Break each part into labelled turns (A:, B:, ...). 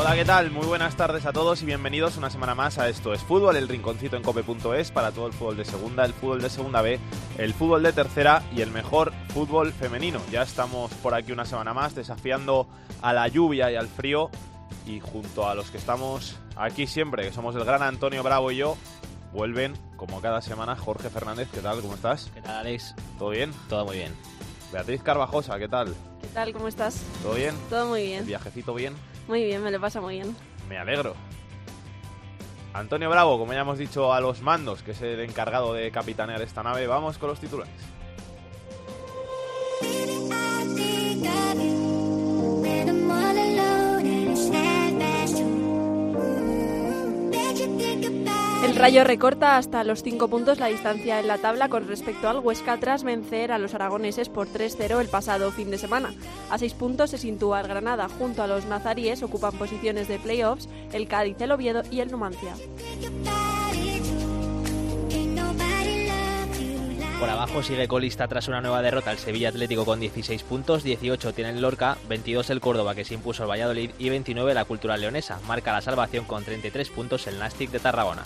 A: Hola, ¿qué tal? Muy buenas tardes a todos y bienvenidos una semana más a Esto es Fútbol, el rinconcito en cope.es para todo el fútbol de segunda, el fútbol de segunda B, el fútbol de tercera y el mejor fútbol femenino. Ya estamos por aquí una semana más desafiando a la lluvia y al frío y junto a los que estamos aquí siempre, que somos el gran Antonio Bravo y yo, vuelven como cada semana Jorge Fernández. ¿Qué tal? ¿Cómo estás?
B: ¿Qué tal, Alex?
A: ¿Todo bien?
B: Todo muy bien.
A: Beatriz Carvajosa, ¿qué tal?
C: ¿Qué tal? ¿Cómo estás?
A: ¿Todo bien?
C: Todo muy
A: ¿El
C: bien.
A: viajecito bien?
C: Muy bien, me lo pasa muy bien.
A: Me alegro. Antonio Bravo, como ya hemos dicho a los mandos, que es el encargado de capitanear esta nave, vamos con los titulares.
C: El Rayo recorta hasta los 5 puntos la distancia en la tabla con respecto al Huesca tras vencer a los aragoneses por 3-0 el pasado fin de semana. A 6 puntos se sitúa el Granada junto a los nazaríes, ocupan posiciones de playoffs el Cádiz, el Oviedo y el Numancia.
B: Por abajo sigue colista tras una nueva derrota el Sevilla Atlético con 16 puntos, 18 tiene el Lorca, 22 el Córdoba que se impuso al Valladolid y 29 la Cultural Leonesa. Marca la salvación con 33 puntos el Nastic de Tarragona.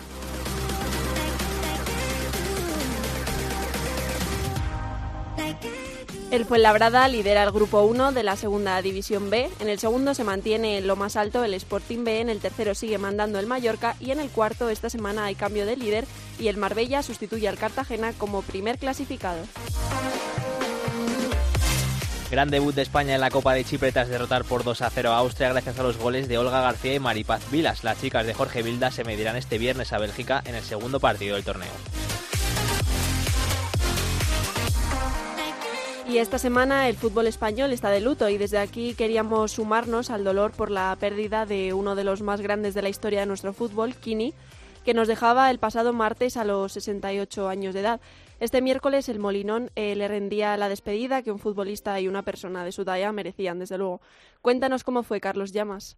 C: El Fuenlabrada lidera el grupo 1 de la segunda división B. En el segundo se mantiene en lo más alto el Sporting B, en el tercero sigue mandando el Mallorca y en el cuarto esta semana hay cambio de líder y el Marbella sustituye al Cartagena como primer clasificado.
B: Gran debut de España en la Copa de Chipre tras derrotar por 2 a 0 a Austria gracias a los goles de Olga García y Maripaz Vilas. Las chicas de Jorge Vilda se medirán este viernes a Bélgica en el segundo partido del torneo.
C: Y esta semana el fútbol español está de luto y desde aquí queríamos sumarnos al dolor por la pérdida de uno de los más grandes de la historia de nuestro fútbol, Kini, que nos dejaba el pasado martes a los 68 años de edad. Este miércoles el Molinón eh, le rendía la despedida que un futbolista y una persona de su talla merecían, desde luego. Cuéntanos cómo fue, Carlos Llamas.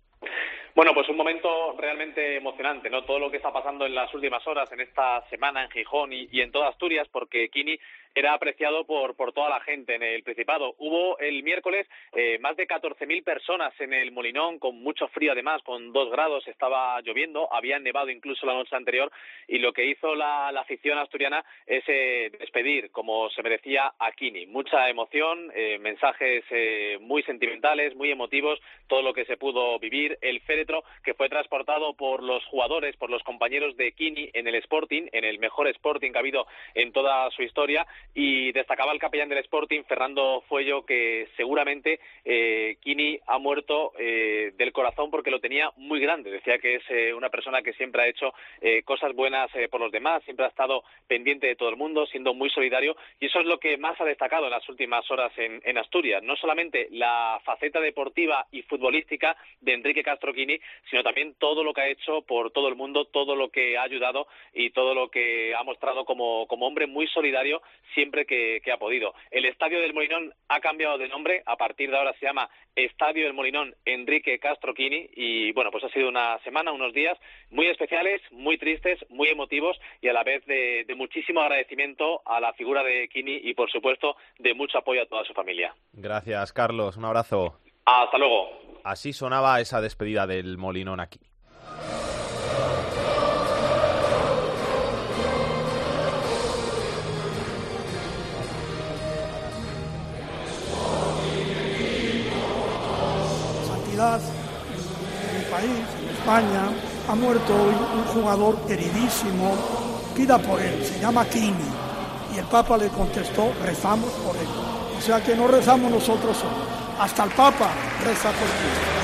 D: Bueno, pues un momento realmente emocionante, ¿no? Todo lo que está pasando en las últimas horas, en esta semana en Gijón y, en toda Asturias, porque Kini era apreciado por, por toda la gente en el Principado. Hubo el miércoles eh, más de 14.000 personas en el Molinón, con mucho frío además, con dos grados, estaba lloviendo, había nevado incluso la noche anterior, y lo que hizo la, la afición asturiana es eh, despedir, como se merecía, a Kini. Mucha emoción, eh, mensajes eh, muy sentimentales, muy emotivos, todo lo que se pudo vivir. El féretro que fue transportado por los jugadores, por los compañeros de Kini en el Sporting, en el mejor Sporting que ha habido en toda su historia, y destacaba el capellán del Sporting, Fernando Fuello, que seguramente eh, Kini ha muerto eh, del corazón porque lo tenía muy grande. Decía que es eh, una persona que siempre ha hecho eh, cosas buenas eh, por los demás, siempre ha estado pendiente de todo el mundo, siendo muy solidario, y eso es lo que más ha destacado en las últimas horas en, Asturias. No solamente la faceta deportiva y futbolística de Enrique Castro Kini, sino también todo lo que ha hecho por todo el mundo, todo lo que ha ayudado y todo lo que ha mostrado como, como hombre muy solidario siempre que, que, ha podido. El Estadio del Molinón ha cambiado de nombre, a partir de ahora se llama Estadio del Molinón Enrique Castro Quini y bueno, pues ha sido una semana, unos días muy especiales, muy tristes, muy emotivos y a la vez de, de muchísimo agradecimiento a la figura de Quini y por supuesto de mucho apoyo a toda su familia.
A: Gracias, Carlos. Un abrazo.
D: Hasta luego.
A: Así sonaba esa despedida del Molinón aquí.
E: En mi país, en España, ha muerto hoy un jugador queridísimo. Pida por él, se llama Kini. Y el Papa le contestó, rezamos por él. O sea que no rezamos nosotros. Hasta el Papa reza por Cristo.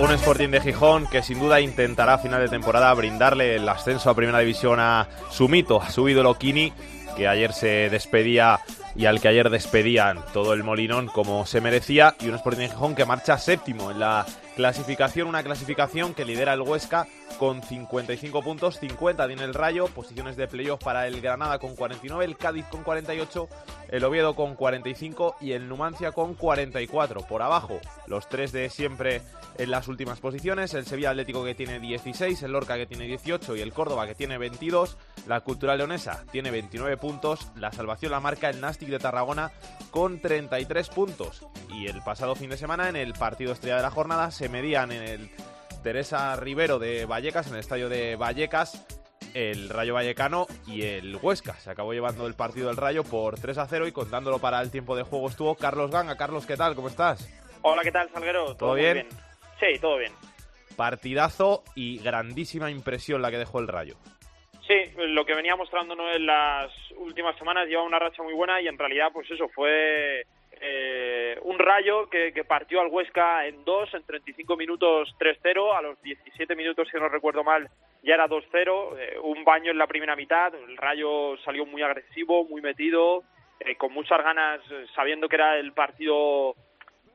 A: Un Sporting de Gijón que sin duda intentará a final de temporada brindarle el ascenso a Primera División a su mito, a su ídolo Kini, que ayer se despedía y al que ayer despedían todo el Molinón como se merecía y un Sporting de Gijón que marcha séptimo en la clasificación, una clasificación que lidera el Huesca con 55 puntos, 50 tiene el Rayo, posiciones de playoff para el Granada con 49, el Cádiz con 48, el Oviedo con 45 y el Numancia con 44. Por abajo, los tres de siempre en las últimas posiciones, el Sevilla Atlético que tiene 16, el Lorca que tiene 18 y el Córdoba que tiene 22, la Cultural Leonesa tiene 29 puntos, la salvación la marca el Nastic de Tarragona con 33 puntos y el pasado fin de semana en el partido estrella de la jornada se medían en el Teresa Rivero de Vallecas, en el estadio de Vallecas, el Rayo Vallecano y el Huesca. Se acabó llevando el partido del Rayo por 3 a 0 y contándolo para el tiempo de juego estuvo Carlos Ganga. Carlos, ¿qué tal? ¿Cómo estás?
F: Hola, ¿qué tal, Salguero?
A: ¿Todo, bien?
F: Sí, todo bien.
A: Partidazo y grandísima impresión la que dejó el Rayo.
F: Sí, lo que venía mostrándonos en las últimas semanas lleva una racha muy buena y en realidad, pues eso, fue eh, un rayo que, partió al Huesca en dos, en 35 minutos 3-0, a los 17 minutos, si no recuerdo mal, ya era 2-0, eh, un baño en la primera mitad, el rayo salió muy agresivo, muy metido, eh, con muchas ganas, sabiendo que era el partido,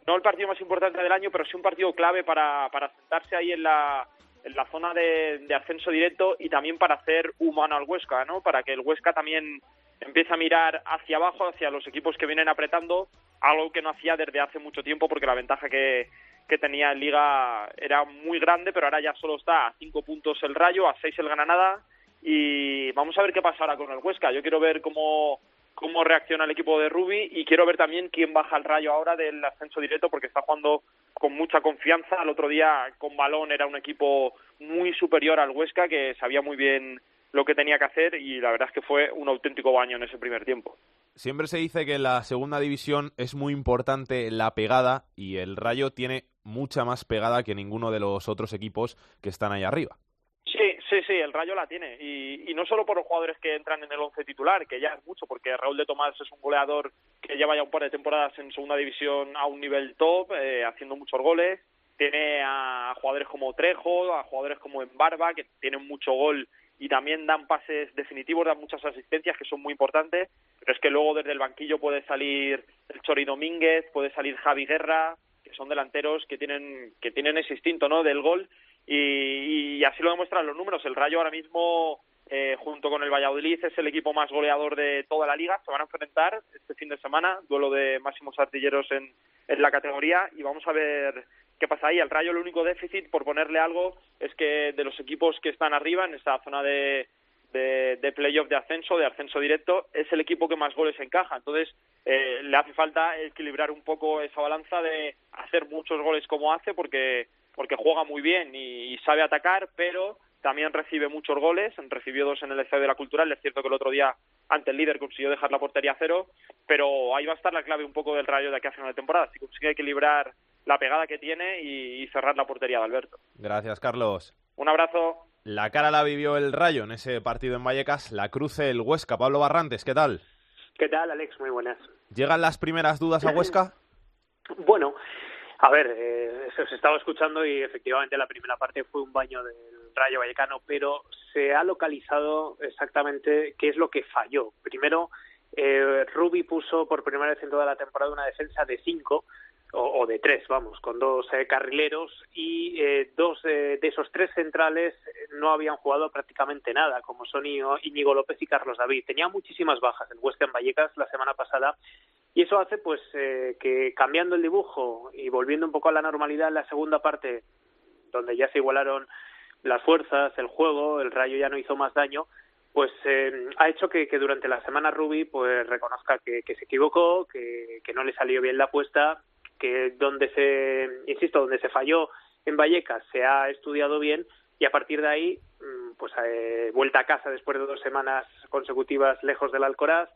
F: no el partido más importante del año, pero sí un partido clave para, para sentarse ahí en la, en la zona de, de ascenso directo y también para hacer humano al Huesca, ¿no? Para que el Huesca también empiece a mirar hacia abajo, hacia los equipos que vienen apretando, algo que no hacía desde hace mucho tiempo porque la ventaja que, que tenía en Liga era muy grande, pero ahora ya solo está a cinco puntos el Rayo, a seis el Granada y vamos a ver qué pasa ahora con el Huesca. Yo quiero ver cómo, cómo reacciona el equipo de Rubi y quiero ver también quién baja el Rayo ahora del ascenso directo porque está jugando con mucha confianza. El otro día con balón era un equipo muy superior al Huesca que sabía muy bien lo que tenía que hacer y la verdad es que fue un auténtico baño en ese primer tiempo.
A: Siempre se dice que en la segunda división es muy importante la pegada y el Rayo tiene mucha más pegada que ninguno de los otros equipos que están ahí arriba.
F: Sí, sí, sí, el Rayo la tiene. Y, no solo por los jugadores que entran en el once titular, que ya es mucho, porque Raúl de Tomás es un goleador que lleva ya un par de temporadas en segunda división a un nivel top, eh, haciendo muchos goles. Tiene a jugadores como Trejo, a jugadores como Embarba, que tienen mucho gol y también dan pases definitivos, dan muchas asistencias que son muy importantes, pero es que luego desde el banquillo puede salir el Chori Domínguez, puede salir Javi Guerra, que son delanteros que tienen que tienen ese instinto no del gol y, y así lo demuestran los números. El Rayo ahora mismo eh, junto con el Valladolid es el equipo más goleador de toda la liga. Se van a enfrentar este fin de semana, duelo de máximos artilleros en, en la categoría y vamos a ver ¿Qué pasa ahí? Al Rayo el único déficit, por ponerle algo, es que de los equipos que están arriba, en esta zona de, de, playoff de ascenso, de ascenso directo, es el equipo que más goles encaja. Entonces, eh, le hace falta equilibrar un poco esa balanza de hacer muchos goles como hace, porque, porque juega muy bien y, sabe atacar, pero también recibe muchos goles. Recibió dos en el Estadio de la Cultural. Es cierto que el otro día, ante el líder, consiguió dejar la portería a cero, pero ahí va a estar la clave un poco del Rayo de aquí a final de temporada. Si consigue equilibrar la pegada que tiene y, cerrar la portería de Alberto.
A: Gracias, Carlos.
F: Un abrazo.
A: La cara la vivió el Rayo en ese partido en Vallecas, la cruce el Huesca. Pablo Barrantes, ¿qué tal?
G: ¿Qué tal, Alex? Muy buenas.
A: ¿Llegan las primeras dudas a Huesca?
G: bueno, a ver, eh, se os estaba escuchando y efectivamente la primera parte fue un baño del Rayo Vallecano, pero se ha localizado exactamente qué es lo que falló. Primero, eh, Rubi puso por primera vez en toda la temporada una defensa de cinco, o, de tres, vamos, con dos eh, carrileros y eh, dos de esos tres centrales no habían jugado prácticamente nada, como son Íñigo López y Carlos David. Tenía muchísimas bajas el Huesca en Vallecas la semana pasada y eso hace pues eh, que cambiando el dibujo y volviendo un poco a la normalidad en la segunda parte, donde ya se igualaron las fuerzas, el juego, el Rayo ya no hizo más daño, pues eh, ha hecho que, durante la semana Rubi pues reconozca que, se equivocó, que, no le salió bien la apuesta, que donde se, insisto, donde se falló en Vallecas se ha estudiado bien y a partir de ahí, mm, pues eh, vuelta a casa después de dos semanas consecutivas lejos del Alcoraz,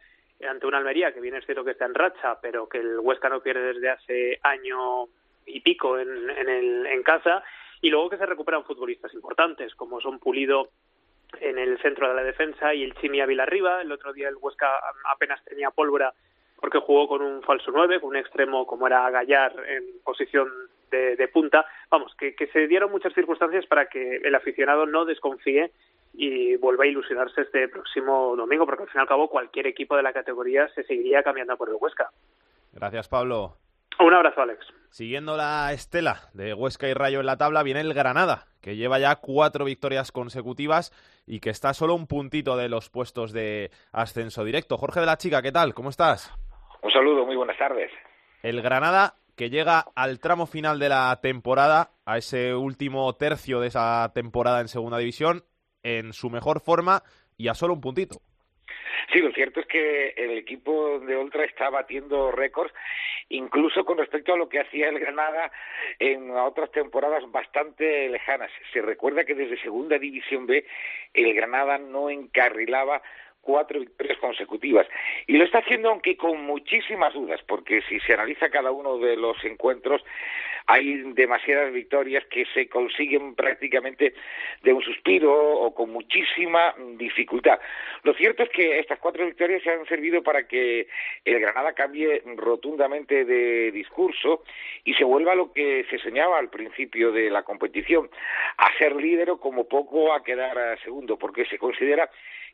G: ante una Almería que viene es cierto que está en racha, pero que el Huesca no pierde desde hace año y pico en, en, el, en casa, y luego que se recuperan futbolistas importantes, como son Pulido en el centro de la defensa y el Chimi Ávila arriba. El otro día el Huesca apenas tenía pólvora porque jugó con un falso 9, con un extremo como era Gallar en posición de, punta. Vamos, que, se dieron muchas circunstancias para que el aficionado no desconfíe y vuelva a ilusionarse este próximo domingo, porque al fin y al cabo cualquier equipo de la categoría se seguiría cambiando por el Huesca.
A: Gracias, Pablo.
G: Un abrazo, Alex.
A: Siguiendo la estela de Huesca y Rayo en la tabla, viene el Granada, que lleva ya cuatro victorias consecutivas y que está solo un puntito de los puestos de ascenso directo. Jorge de la Chica, ¿qué tal? ¿Cómo estás?
H: Un saludo, muy buenas tardes.
A: El Granada que llega al tramo final de la temporada, a ese último tercio de esa temporada en segunda división, en su mejor forma y a solo un puntito.
H: Sí, lo cierto es que el equipo de Ultra está batiendo récords, incluso con respecto a lo que hacía el Granada en otras temporadas bastante lejanas. Se recuerda que desde Segunda División B el Granada no encarrilaba cuatro victorias consecutivas. Y lo está haciendo aunque con muchísimas dudas, porque si se analiza cada uno de los encuentros, hay demasiadas victorias que se consiguen prácticamente de un suspiro o con muchísima dificultad. Lo cierto es que estas cuatro victorias se han servido para que el Granada cambie rotundamente de discurso y se vuelva a lo que se soñaba al principio de la competición, a ser líder o como poco a quedar segundo, porque se considera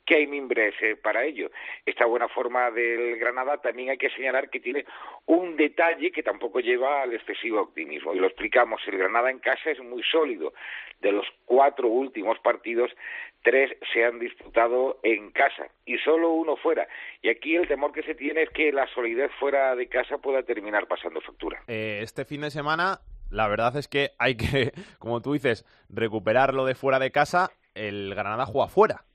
H: que hay mimbres eh, para ello. Esta buena forma del Granada también hay que señalar que tiene un detalle que tampoco lleva al excesivo optimismo. Y lo explicamos, el Granada en casa es muy sólido. De los cuatro últimos partidos, tres se han disputado en casa y solo uno fuera. Y aquí el temor que se tiene es que la solidez fuera de casa pueda terminar pasando factura.
A: Eh, este fin de semana, la verdad es que hay que, como tú dices, recuperarlo de fuera de casa. El Granada juega fuera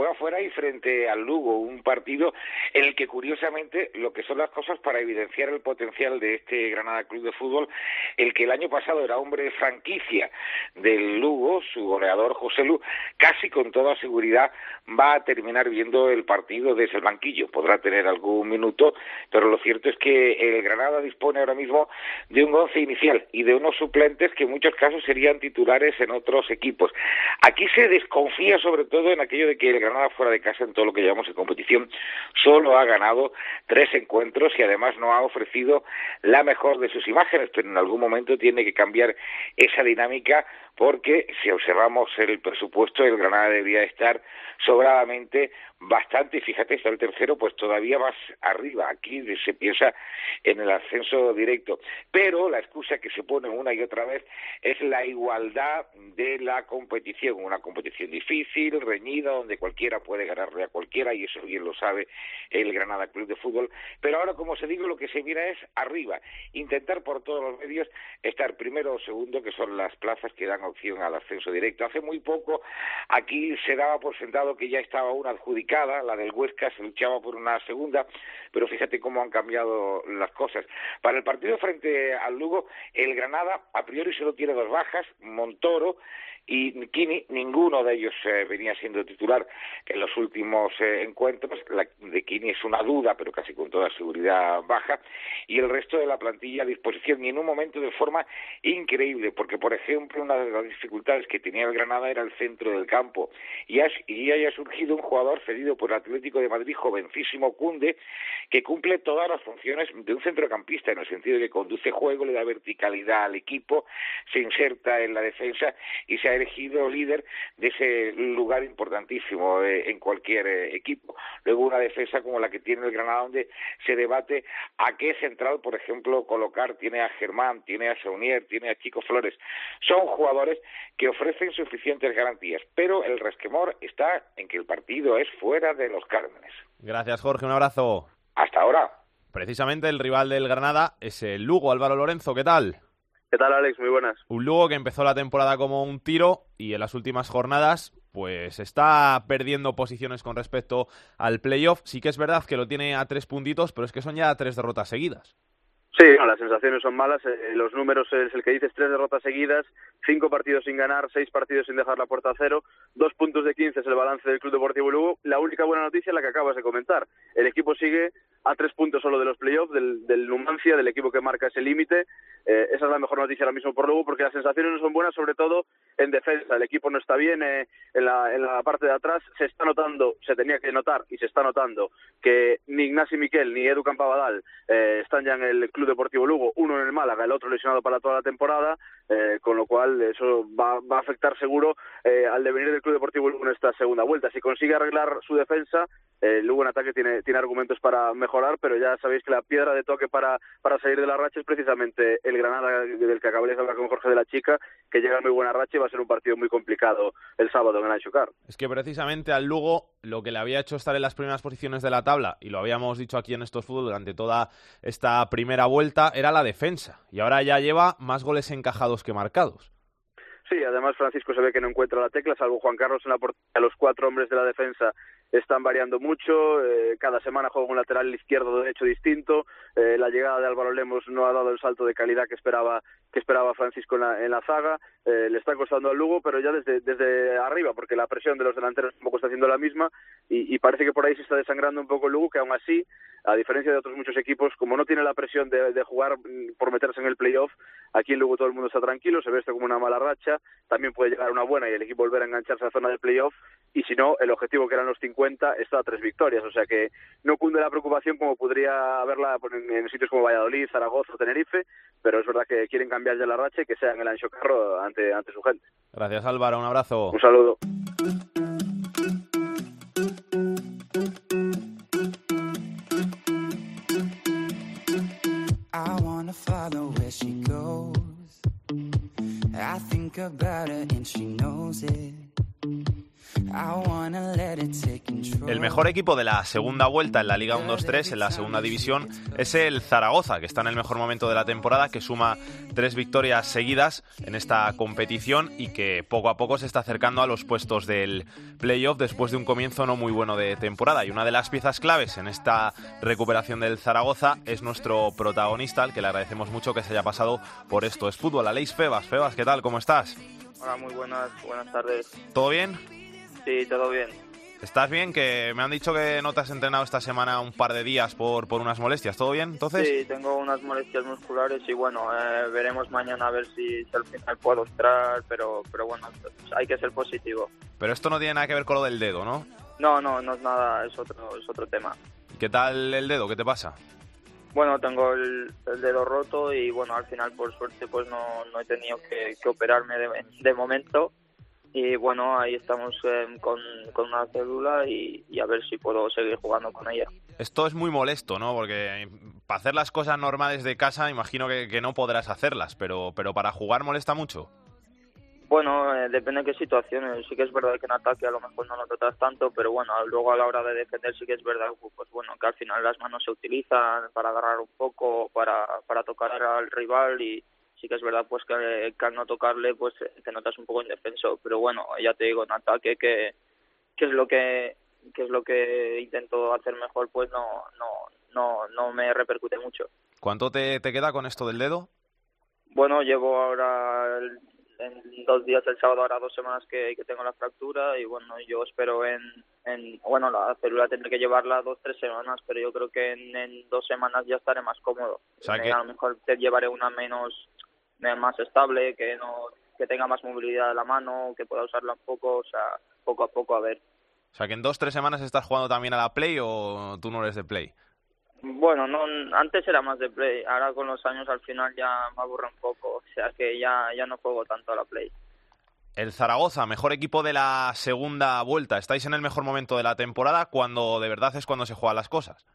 H: juega fuera y frente al Lugo, un partido en el que curiosamente lo que son las cosas para evidenciar el potencial de este Granada Club de Fútbol, el que el año pasado era hombre de franquicia del Lugo, su goleador José Lu, casi con toda seguridad va a terminar viendo el partido desde el banquillo. Podrá tener algún minuto, pero lo cierto es que el Granada dispone ahora mismo de un once inicial y de unos suplentes que en muchos casos serían titulares en otros equipos. Aquí se desconfía sobre todo en aquello de que el Granada fuera de casa en todo lo que llevamos en competición. Solo ha ganado tres encuentros y además no ha ofrecido la mejor de sus imágenes, pero en algún momento tiene que cambiar esa dinámica porque si observamos el presupuesto, el Granada debería estar sobradamente bastante, fíjate, está el tercero, pues todavía más arriba. Aquí se piensa en el ascenso directo. Pero la excusa que se pone una y otra vez es la igualdad de la competición. Una competición difícil, reñida, donde cualquiera puede ganarle a cualquiera, y eso bien lo sabe el Granada Club de Fútbol. Pero ahora, como se digo, lo que se mira es arriba. Intentar por todos los medios estar primero o segundo, que son las plazas que dan opción al ascenso directo. Hace muy poco aquí se daba por sentado que ya estaba una adjudicada, la del Huesca se luchaba por una segunda, pero fíjate cómo han cambiado las cosas. Para el partido frente al Lugo, el Granada a priori solo tiene dos bajas, Montoro y Kini, ninguno de ellos eh, venía siendo titular en los últimos eh, encuentros. La de Kini es una duda, pero casi con toda seguridad baja. Y el resto de la plantilla a disposición y en un momento de forma increíble, porque por ejemplo una las dificultades que tenía el Granada era el centro del campo. Y, y haya surgido un jugador cedido por el Atlético de Madrid, jovencísimo Cunde, que cumple todas las funciones de un centrocampista, en el sentido de que conduce juego, le da verticalidad al equipo, se inserta en la defensa y se ha elegido líder de ese lugar importantísimo eh, en cualquier eh, equipo. Luego una defensa como la que tiene el Granada, donde se debate a qué central, por ejemplo, colocar. Tiene a Germán, tiene a Saunier, tiene a Chico Flores. Son jugadores que ofrecen suficientes garantías, pero el resquemor está en que el partido es fuera de los Cármenes.
A: Gracias, Jorge. Un abrazo.
H: Hasta ahora.
A: Precisamente el rival del Granada es el Lugo, Álvaro Lorenzo. ¿Qué tal?
I: ¿Qué tal, Alex? Muy buenas.
A: Un Lugo que empezó la temporada como un tiro y en las últimas jornadas pues está perdiendo posiciones con respecto al playoff. Sí que es verdad que lo tiene a tres puntitos, pero es que son ya tres derrotas seguidas.
I: Sí, las sensaciones son malas. Eh, los números es el que dices, tres derrotas seguidas, cinco partidos sin ganar, seis partidos sin dejar la puerta a cero, dos puntos de quince es el balance del Club Deportivo Lugo. La única buena noticia es la que acabas de comentar. El equipo sigue a tres puntos solo de los playoffs, del, del Numancia, del equipo que marca ese límite. Eh, esa es la mejor noticia ahora mismo por Lugo, porque las sensaciones no son buenas, sobre todo en defensa. El equipo no está bien eh, en, la, en la parte de atrás. Se está notando, se tenía que notar y se está notando que ni Ignacio Miquel ni Edu Campabadal eh, están ya en el Club Deportivo Lugo, uno en el Málaga, el otro lesionado para toda la temporada, eh, con lo cual eso va, va a afectar seguro eh, al devenir del Club Deportivo Lugo en esta segunda vuelta. Si consigue arreglar su defensa, eh, Lugo en ataque tiene, tiene argumentos para mejorar, pero ya sabéis que la piedra de toque para, para salir de la racha es precisamente el Granada del que acabáis de hablar con Jorge de la Chica, que llega en muy buena racha y va a ser un partido muy complicado el sábado en el Anchocar.
A: Es que precisamente al Lugo lo que le había hecho estar en las primeras posiciones de la tabla, y lo habíamos dicho aquí en estos fútbol durante toda esta primera vuelta, era la defensa. Y ahora ya lleva más goles encajados que marcados.
I: Sí, además Francisco se ve que no encuentra la tecla, salvo Juan Carlos en la portería. Los cuatro hombres de la defensa están variando mucho. Eh, cada semana juega un lateral izquierdo derecho distinto. Eh, la llegada de Álvaro Lemos no ha dado el salto de calidad que esperaba que esperaba Francisco en la, zaga. Eh, le está costando al Lugo, pero ya desde, desde arriba, porque la presión de los delanteros tampoco está haciendo la misma y, y parece que por ahí se está desangrando un poco el Lugo, que aún así, a diferencia de otros muchos equipos, como no tiene la presión de, de jugar mm, por meterse en el playoff, aquí en Lugo todo el mundo está tranquilo, se ve esto como una mala racha, también puede llegar una buena y el equipo volver a engancharse a la zona del playoff y si no, el objetivo que eran los 50 está a tres victorias, o sea que no cunde la preocupación como podría haberla en, en sitios como Valladolid, Zaragoza o Tenerife, pero es verdad que quieren cambiar ya la racha y que sea en el Ancho Carro ante, ante su gente.
A: Gracias Álvaro, un abrazo.
I: Un saludo.
J: Wanna follow where she goes. I think about her and she knows it.
A: El mejor equipo de la segunda vuelta en la Liga 1-2-3, en la segunda división, es el Zaragoza, que está en el mejor momento de la temporada, que suma tres victorias seguidas en esta competición y que poco a poco se está acercando a los puestos del playoff después de un comienzo no muy bueno de temporada. Y una de las piezas claves en esta recuperación del Zaragoza es nuestro protagonista, al que le agradecemos mucho que se haya pasado por esto. Es fútbol, Aleix Febas. Febas, ¿qué tal? ¿Cómo estás?
K: Hola, muy buenas, buenas tardes.
A: ¿Todo bien?
K: Sí, todo bien.
A: ¿Estás bien? Que me han dicho que no te has entrenado esta semana un par de días por, por unas molestias. ¿Todo bien entonces?
K: Sí, tengo unas molestias musculares y bueno, eh, veremos mañana a ver si, si al final puedo entrar, pero, pero bueno, hay que ser positivo.
A: Pero esto no tiene nada que ver con lo del dedo, ¿no?
K: No, no, no es nada, es otro, es otro tema.
A: ¿Qué tal el dedo? ¿Qué te pasa?
K: Bueno, tengo el, el dedo roto y bueno, al final por suerte pues no, no he tenido que, que operarme de, de momento y bueno, ahí estamos eh, con, con, una célula y, y, a ver si puedo seguir jugando con ella.
A: Esto es muy molesto, ¿no? Porque para hacer las cosas normales de casa imagino que, que no podrás hacerlas, pero, pero para jugar molesta mucho.
K: Bueno, eh, depende de qué situaciones. Sí que es verdad que en ataque a lo mejor no lo tratas tanto, pero bueno, luego a la hora de defender sí que es verdad pues bueno, que al final las manos se utilizan para agarrar un poco, para, para tocar al rival y, sí que es verdad pues que, que, al no tocarle pues te notas un poco indefenso. Pero bueno ya te digo en ataque que, que es lo que que es lo que intento hacer mejor pues no no no no me repercute mucho.
A: Cuánto te, te queda con esto del dedo
K: bueno llevo ahora el, en dos días el sábado ahora dos semanas que, que tengo la fractura y bueno yo espero en, en bueno la célula tendré que llevarla dos tres semanas pero yo creo que en, en dos semanas ya estaré más cómodo.
A: O sea que...
K: a lo mejor te llevaré una menos más estable, que no que tenga más movilidad de la mano, que pueda usarla un poco, o sea, poco a poco a ver.
A: O sea, que en dos, tres semanas estás jugando también a la Play o tú no eres de Play?
K: Bueno, no, antes era más de Play, ahora con los años al final ya me aburre un poco, o sea que ya, ya no juego tanto a la Play.
A: El Zaragoza, mejor equipo de la segunda vuelta. Estáis en el mejor momento de la temporada cuando de verdad es cuando se juegan las cosas.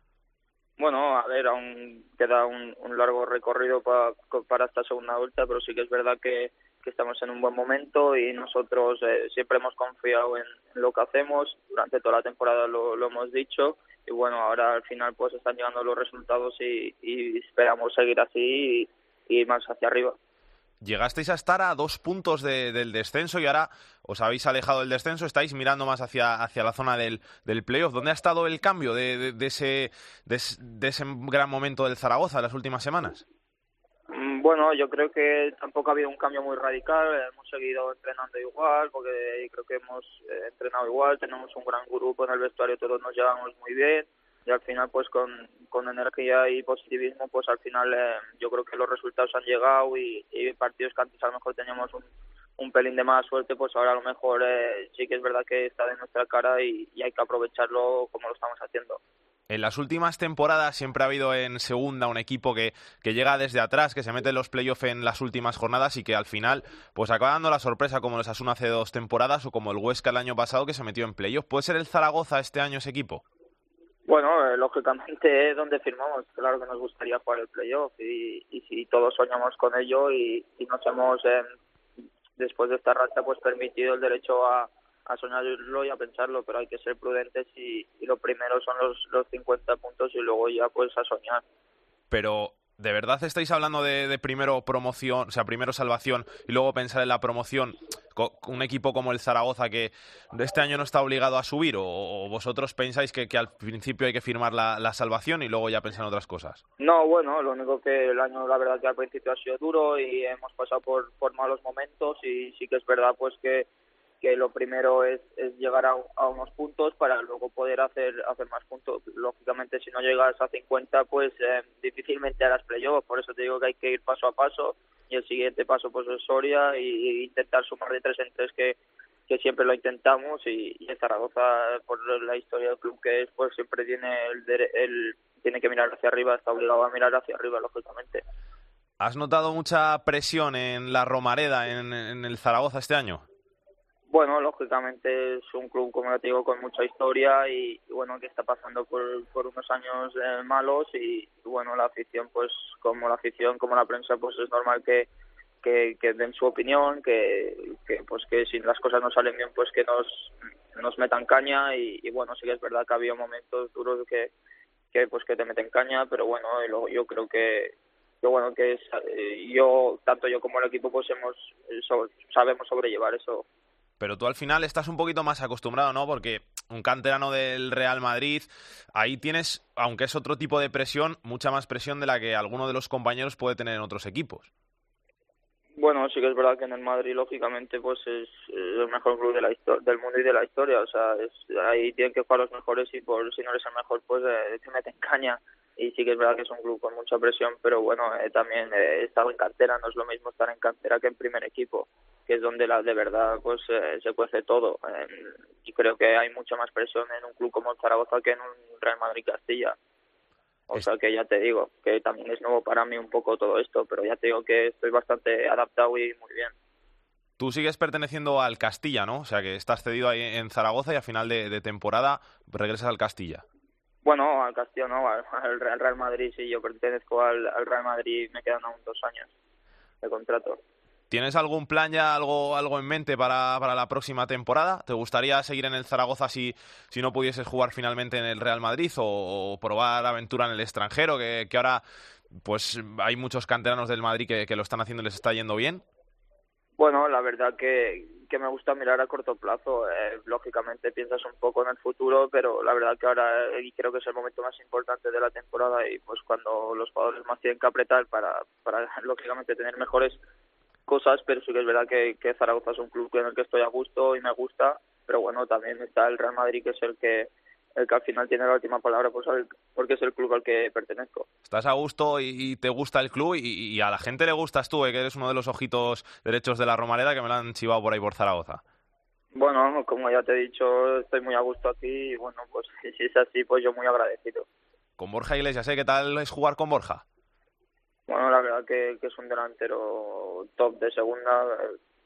K: Bueno, a ver, aún queda un, largo recorrido pa, para esta segunda vuelta, pero sí que es verdad que, que estamos en un buen momento y nosotros eh, siempre hemos confiado en, en, lo que hacemos, durante toda la temporada lo, lo, hemos dicho y bueno, ahora al final pues están llegando los resultados y, y esperamos seguir así y, y más hacia arriba.
A: Llegasteis a estar a dos puntos del descenso y ahora os habéis alejado del descenso, estáis mirando más hacia, hacia la zona del, del playoff. ¿Dónde ha estado el cambio de, de, ese, de, ese gran momento del Zaragoza en las últimas semanas?
K: Mm, bueno, yo creo que tampoco ha habido un cambio muy radical. Hemos seguido entrenando igual, porque creo que hemos eh, entrenado igual. Tenemos un gran grupo en el vestuario, todos nos llevamos muy bien y al final pues con, con energía y positivismo pues al final eh, yo creo que los resultados han llegado y, partidos que antes a lo mejor teníamos un, un pelín de más suerte pues ahora a lo mejor eh, sí que es verdad que está de nuestra cara y, hay que aprovecharlo como lo estamos haciendo.
A: En las últimas temporadas siempre ha habido en segunda un equipo que, que llega desde atrás, que se mete en los playoffs en las últimas jornadas y que al final pues acaba dando la sorpresa como los Asuna hace dos temporadas o como el Huesca el año pasado que se metió en playoffs. ¿Puede ser el Zaragoza este año ese equipo?
K: Bueno, eh, lógicamente es donde firmamos. Claro que nos gustaría jugar el playoff y, si todos soñamos con ello y, nos hemos, eh, después de esta racha, pues permitido el derecho a, a soñarlo y a pensarlo, pero hay que ser prudentes y, y lo primero son los, los 50 puntos y luego ya pues a soñar.
A: Pero ¿De verdad estáis hablando de, primero promoción, o sea, primero salvación y luego pensar en la promoción con un equipo como el Zaragoza que este año no está obligado a subir? ¿O, vosotros pensáis que, al principio hay que firmar la, salvación y luego ya pensar en otras cosas?
K: No, bueno, lo único que el año la verdad que al principio ha sido duro y hemos pasado por, por malos momentos y sí que es verdad pues que que lo primero es, es llegar a, unos puntos para luego poder hacer hacer más puntos. Lógicamente, si no llegas a 50, pues eh, difícilmente harás playoff. Por eso te digo que hay que ir paso a paso y el siguiente paso pues es Soria y, intentar sumar de tres en tres que, que siempre lo intentamos y, Zaragoza por la historia del club que es pues siempre tiene el, el tiene que mirar hacia arriba está obligado a mirar hacia arriba lógicamente
A: ¿Has notado mucha presión en la Romareda en, en el Zaragoza este año?
K: Bueno, lógicamente es un club, como te digo, con mucha historia y, bueno, que está pasando por, por unos años eh, malos y, bueno, la afición, pues como la afición, como la prensa, pues es normal que, que, den su opinión, que, pues que si las cosas no salen bien, pues que nos, nos metan caña y, bueno, sí que es verdad que ha habido momentos duros que, que pues que te meten caña, pero bueno, yo creo que, bueno que eh, yo tanto yo como el equipo pues hemos sabemos sobrellevar eso
A: pero tú al final estás un poquito más acostumbrado, ¿no? Porque un canterano del Real Madrid, ahí tienes, aunque es otro tipo de presión, mucha más presión de la que alguno de los compañeros puede tener en otros equipos.
K: Bueno, sí que es verdad que en el Madrid, lógicamente, pues es el mejor club de la del mundo y de la historia. O sea, es, ahí tienen que jugar los mejores y por si no eres el mejor, pues eh, te meten caña. Y sí que es verdad que es un club con mucha presión, pero bueno, eh, también eh, he estado en cantera. No es lo mismo estar en cantera que en primer equipo que es donde la de verdad pues eh, se cuece todo y creo que hay mucha más presión en un club como Zaragoza que en un Real Madrid Castilla o sea que ya te digo que también es nuevo para mí un poco todo esto pero ya te digo que estoy bastante adaptado y muy bien
A: Tú sigues perteneciendo al Castilla, ¿no? O sea que estás cedido ahí en Zaragoza y a final de, temporada regresas al Castilla.
K: Bueno, al Castilla no, al, Real Madrid sí, yo pertenezco al, al Real Madrid, me quedan aún dos años de contrato.
A: ¿Tienes algún plan ya, algo, algo en mente para, para la próxima temporada? ¿Te gustaría seguir en el Zaragoza si, si no pudieses jugar finalmente en el Real Madrid o, probar aventura en el extranjero? Que, que, ahora pues hay muchos canteranos del Madrid que, que lo están haciendo y les está yendo bien.
K: Bueno, la verdad que, que me gusta mirar a corto plazo. Eh, lógicamente piensas un poco en el futuro, pero la verdad que ahora eh, creo que es el momento más importante de la temporada y pues cuando los jugadores más tienen que apretar para, para lógicamente tener mejores cosas, pero sí que es verdad que, que Zaragoza es un club en el que estoy a gusto y me gusta, pero bueno, también está el Real Madrid que es el que el que al final tiene la última palabra, pues porque es el club al que pertenezco.
A: Estás a gusto y, te gusta el club y, a la gente le gustas tú, eh, que eres uno de los ojitos derechos de la Romareda que me lo han chivado por ahí por Zaragoza.
K: Bueno, como ya te he dicho, estoy muy a gusto aquí y bueno, pues si es así, pues yo muy agradecido.
A: Con Borja Iglesias, ¿eh? ¿Qué tal es jugar con Borja?
K: Bueno, la verdad que, es un delantero top de segunda,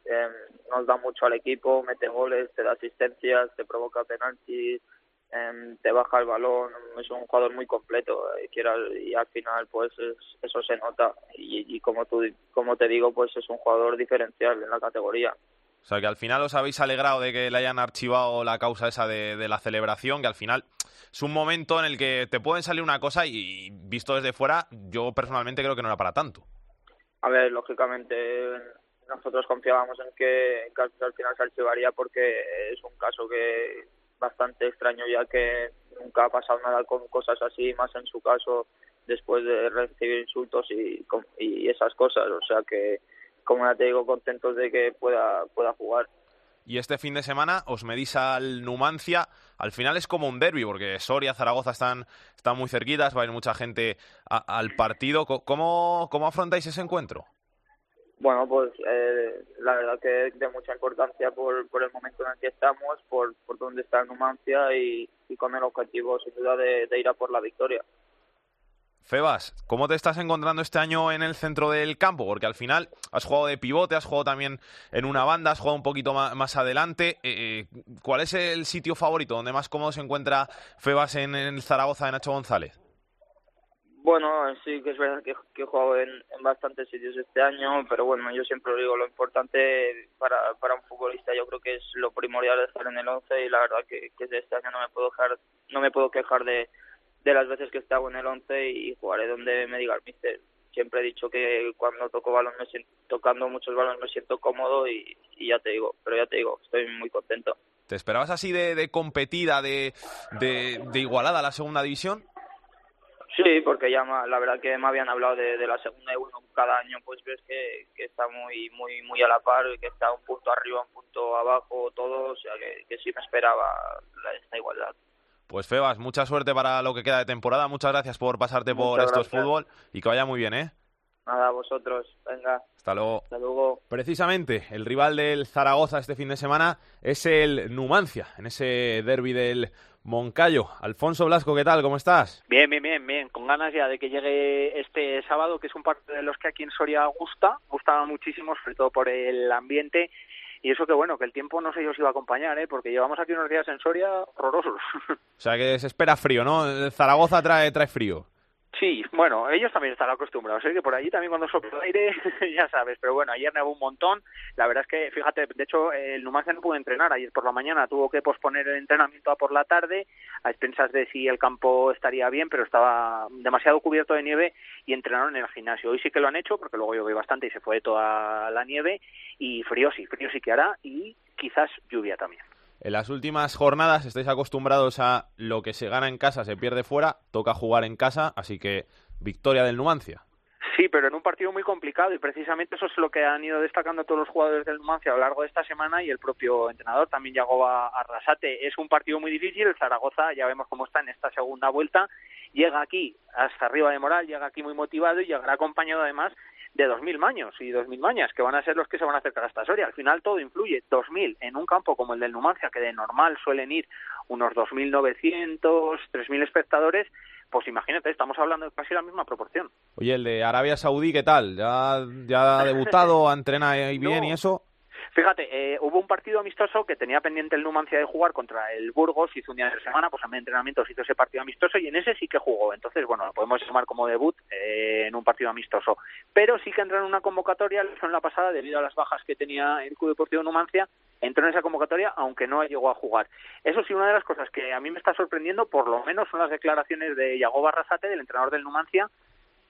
K: eh, nos da mucho al equipo, mete goles, te da asistencias, te provoca penaltis, eh, te baja el balón, es un jugador muy completo eh, y al final pues eso se nota y, y como, tú, como te digo pues es un jugador diferencial en la categoría.
A: O sea, que al final os habéis alegrado de que le hayan archivado la causa esa de, la celebración, que al final es un momento en el que te pueden salir una cosa y, visto desde fuera, yo personalmente creo que no era para tanto.
K: A ver, lógicamente nosotros confiábamos en que, que al final se archivaría porque es un caso que bastante extraño ya que nunca ha pasado nada con cosas así, más en su caso después de recibir insultos y, y esas cosas. O sea que, como ya te digo, contentos de que pueda, pueda jugar.
A: Y este fin de semana os medís al Numancia. Al final es como un derby, porque Soria, Zaragoza están, están muy cerquitas, va a ir mucha gente al partido. ¿Cómo, ¿Cómo afrontáis ese encuentro?
K: Bueno, pues eh, la verdad que es de mucha importancia por, por el momento en el que estamos, por, por dónde está Numancia y, con el objetivo sin duda de, ir a por la victoria.
A: Febas, ¿cómo te estás encontrando este año en el centro del campo? Porque al final has jugado de pivote, has jugado también en una banda, has jugado un poquito más, adelante. Eh, eh, ¿Cuál es el sitio favorito donde más cómodo se encuentra Febas en, Zaragoza de Nacho González?
K: Bueno, sí que es verdad que, he jugado en, bastantes sitios este año, pero bueno, yo siempre digo, lo importante para, para un futbolista yo creo que es lo primordial de estar en el 11 y la verdad que, que este año no me puedo dejar, no me puedo quejar de de las veces que he estado en el 11 y jugaré donde me diga el mister. Siempre he dicho que cuando toco balón me siento, tocando muchos balones me siento cómodo y, ya te digo, pero ya te digo, estoy muy contento.
A: ¿Te esperabas así de, de competida, de, de, de igualada a la segunda división?
K: Sí, porque ya la verdad que me habían hablado de, de la segunda y uno cada año pues ves que, que, está muy muy muy a la par, que está un punto arriba, un punto abajo, todo, o sea que, que sí me esperaba esta igualdad.
A: Pues Febas, mucha suerte para lo que queda de temporada. Muchas gracias por pasarte por Esto es Fútbol y que vaya muy bien, ¿eh?
K: Nada, vosotros. Venga.
A: Hasta luego.
K: Hasta luego.
A: Precisamente, el rival del Zaragoza este fin de semana es el Numancia, en ese derby del Moncayo. Alfonso Blasco, ¿qué tal? ¿Cómo estás?
D: Bien, bien, bien, bien. Con ganas ya de que llegue este sábado, que es un partido de los que aquí en Soria gusta, gustaba muchísimo, sobre todo por el ambiente y eso que bueno, que el tiempo no sé yo si va a acompañar, ¿eh? porque llevamos aquí unos días en Soria horrorosos.
A: O sea que se espera frío, ¿no? Zaragoza trae, trae frío.
D: Sí, bueno, ellos también están acostumbrados, ¿eh? que por allí también cuando sopla el aire, ya sabes, pero bueno, ayer nevó un montón, la verdad es que, fíjate, de hecho, el Numancia no pudo entrenar, ayer por la mañana tuvo que posponer el entrenamiento a por la tarde, a expensas de si el campo estaría bien, pero estaba demasiado cubierto de nieve y entrenaron en el gimnasio. Hoy sí que lo han hecho, porque luego llovió bastante y se fue toda la nieve, y frío sí, frío sí que hará, y quizás lluvia también.
A: En las últimas jornadas estáis acostumbrados a lo que se gana en casa se pierde fuera, toca jugar en casa, así que victoria del Numancia.
D: Sí, pero en un partido muy complicado y precisamente eso es lo que han ido destacando todos los jugadores del Numancia a lo largo de esta semana y el propio entrenador también llegó a Arrasate. Es un partido muy difícil, el Zaragoza ya vemos cómo está en esta segunda vuelta, llega aquí hasta arriba de moral, llega aquí muy motivado y llegará acompañado además de 2.000 maños y 2.000 mañas, que van a ser los que se van a acercar a esta Soria. Al final todo influye. 2.000 en un campo como el del Numancia, que de normal suelen ir unos 2.900, 3.000 espectadores, pues imagínate, estamos hablando de casi la misma proporción.
A: Oye, el de Arabia Saudí, ¿qué tal? ¿Ya, ya ha debutado, entrena ahí bien y eso?
D: Fíjate, eh, hubo un partido amistoso que tenía pendiente el Numancia de jugar contra el Burgos, hizo un día de semana, pues a mi entrenamiento se hizo ese partido amistoso y en ese sí que jugó. Entonces, bueno, lo podemos llamar como debut eh, en un partido amistoso. Pero sí que entró en una convocatoria, en la pasada, debido a las bajas que tenía el Club Deportivo Numancia, entró en esa convocatoria, aunque no llegó a jugar. Eso sí, una de las cosas que a mí me está sorprendiendo, por lo menos, son las declaraciones de Yago Barrasate, del entrenador del Numancia,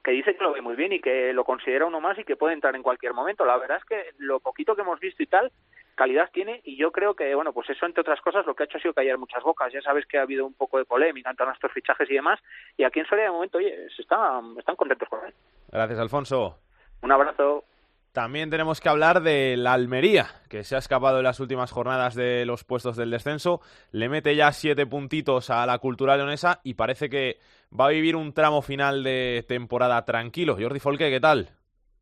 D: que dice que lo ve muy bien y que lo considera uno más y que puede entrar en cualquier momento. La verdad es que lo poquito que hemos visto y tal, calidad tiene y yo creo que, bueno, pues eso entre otras cosas lo que ha hecho ha sido callar muchas bocas. Ya sabes que ha habido un poco de polémica en todos estos fichajes y demás y aquí en Soria de momento, oye, se están, están contentos con él.
A: Gracias, Alfonso.
D: Un abrazo.
A: También tenemos que hablar de la Almería, que se ha escapado en las últimas jornadas de los puestos del descenso. Le mete ya siete puntitos a la cultura leonesa y parece que va a vivir un tramo final de temporada tranquilo. Jordi Folque, ¿qué tal?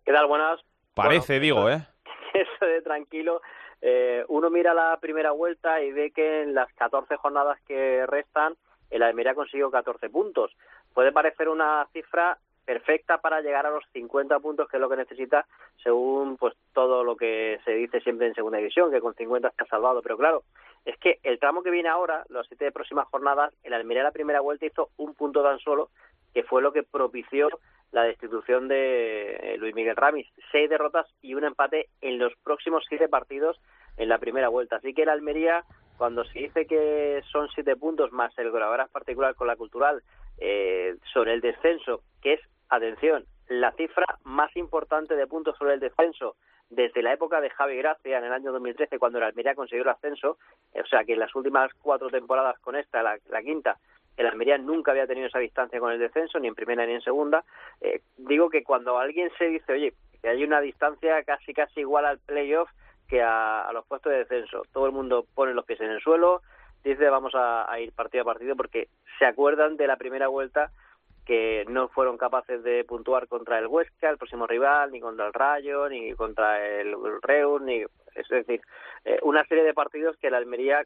L: ¿Qué tal? Buenas.
A: Parece, digo, ¿eh?
L: Eso de tranquilo. Eh, uno mira la primera vuelta y ve que en las 14 jornadas que restan, el Almería consiguió 14 puntos. Puede parecer una cifra perfecta para llegar a los 50 puntos, que es lo que necesita según pues todo lo que se dice siempre en segunda división, que con 50 está salvado. Pero claro, es que el tramo que viene ahora, las siete próximas jornadas, el Almería la primera vuelta hizo un punto tan solo, que fue lo que propició la destitución de eh, Luis Miguel Ramis. Seis derrotas y un empate en los próximos siete partidos en la primera vuelta. Así que el Almería, cuando se dice que son siete puntos más el colaborar particular con la cultural eh, sobre el descenso, que es atención, la cifra más importante de puntos sobre el descenso desde la época de Javi Gracia en el año 2013 cuando el Almería consiguió el ascenso, o sea que en las últimas cuatro temporadas con esta, la, quinta, el Almería nunca había tenido esa distancia con el descenso, ni en primera ni en segunda. Eh, digo que cuando alguien se dice, oye, que hay una distancia casi casi igual al playoff que a, los puestos de descenso, todo el mundo pone los pies en el suelo, dice vamos a ir partido a partido porque se acuerdan de la primera vuelta que no fueron capaces de puntuar contra el Huesca, el próximo rival, ni contra el Rayo, ni contra el Reus, ni es decir, eh, una serie de partidos que la Almería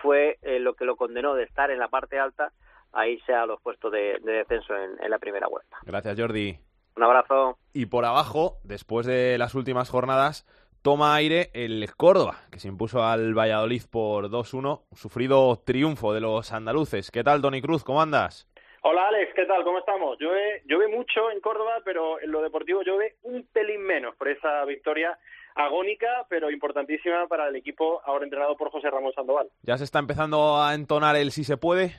L: fue eh, lo que lo condenó de estar en la parte alta a irse a los puestos de, descenso en, en la primera vuelta.
A: Gracias, Jordi.
L: Un abrazo.
A: Y por abajo, después de las últimas jornadas, toma aire el Córdoba, que se impuso al Valladolid por 2-1, sufrido triunfo de los andaluces. ¿Qué tal, Tony Cruz? ¿Cómo andas?
M: Hola Alex, ¿qué tal? ¿Cómo estamos? Llueve, llueve mucho en Córdoba, pero en lo deportivo llueve un pelín menos por esa victoria agónica, pero importantísima para el equipo ahora entrenado por José Ramón Sandoval.
A: ¿Ya se está empezando a entonar el si se puede?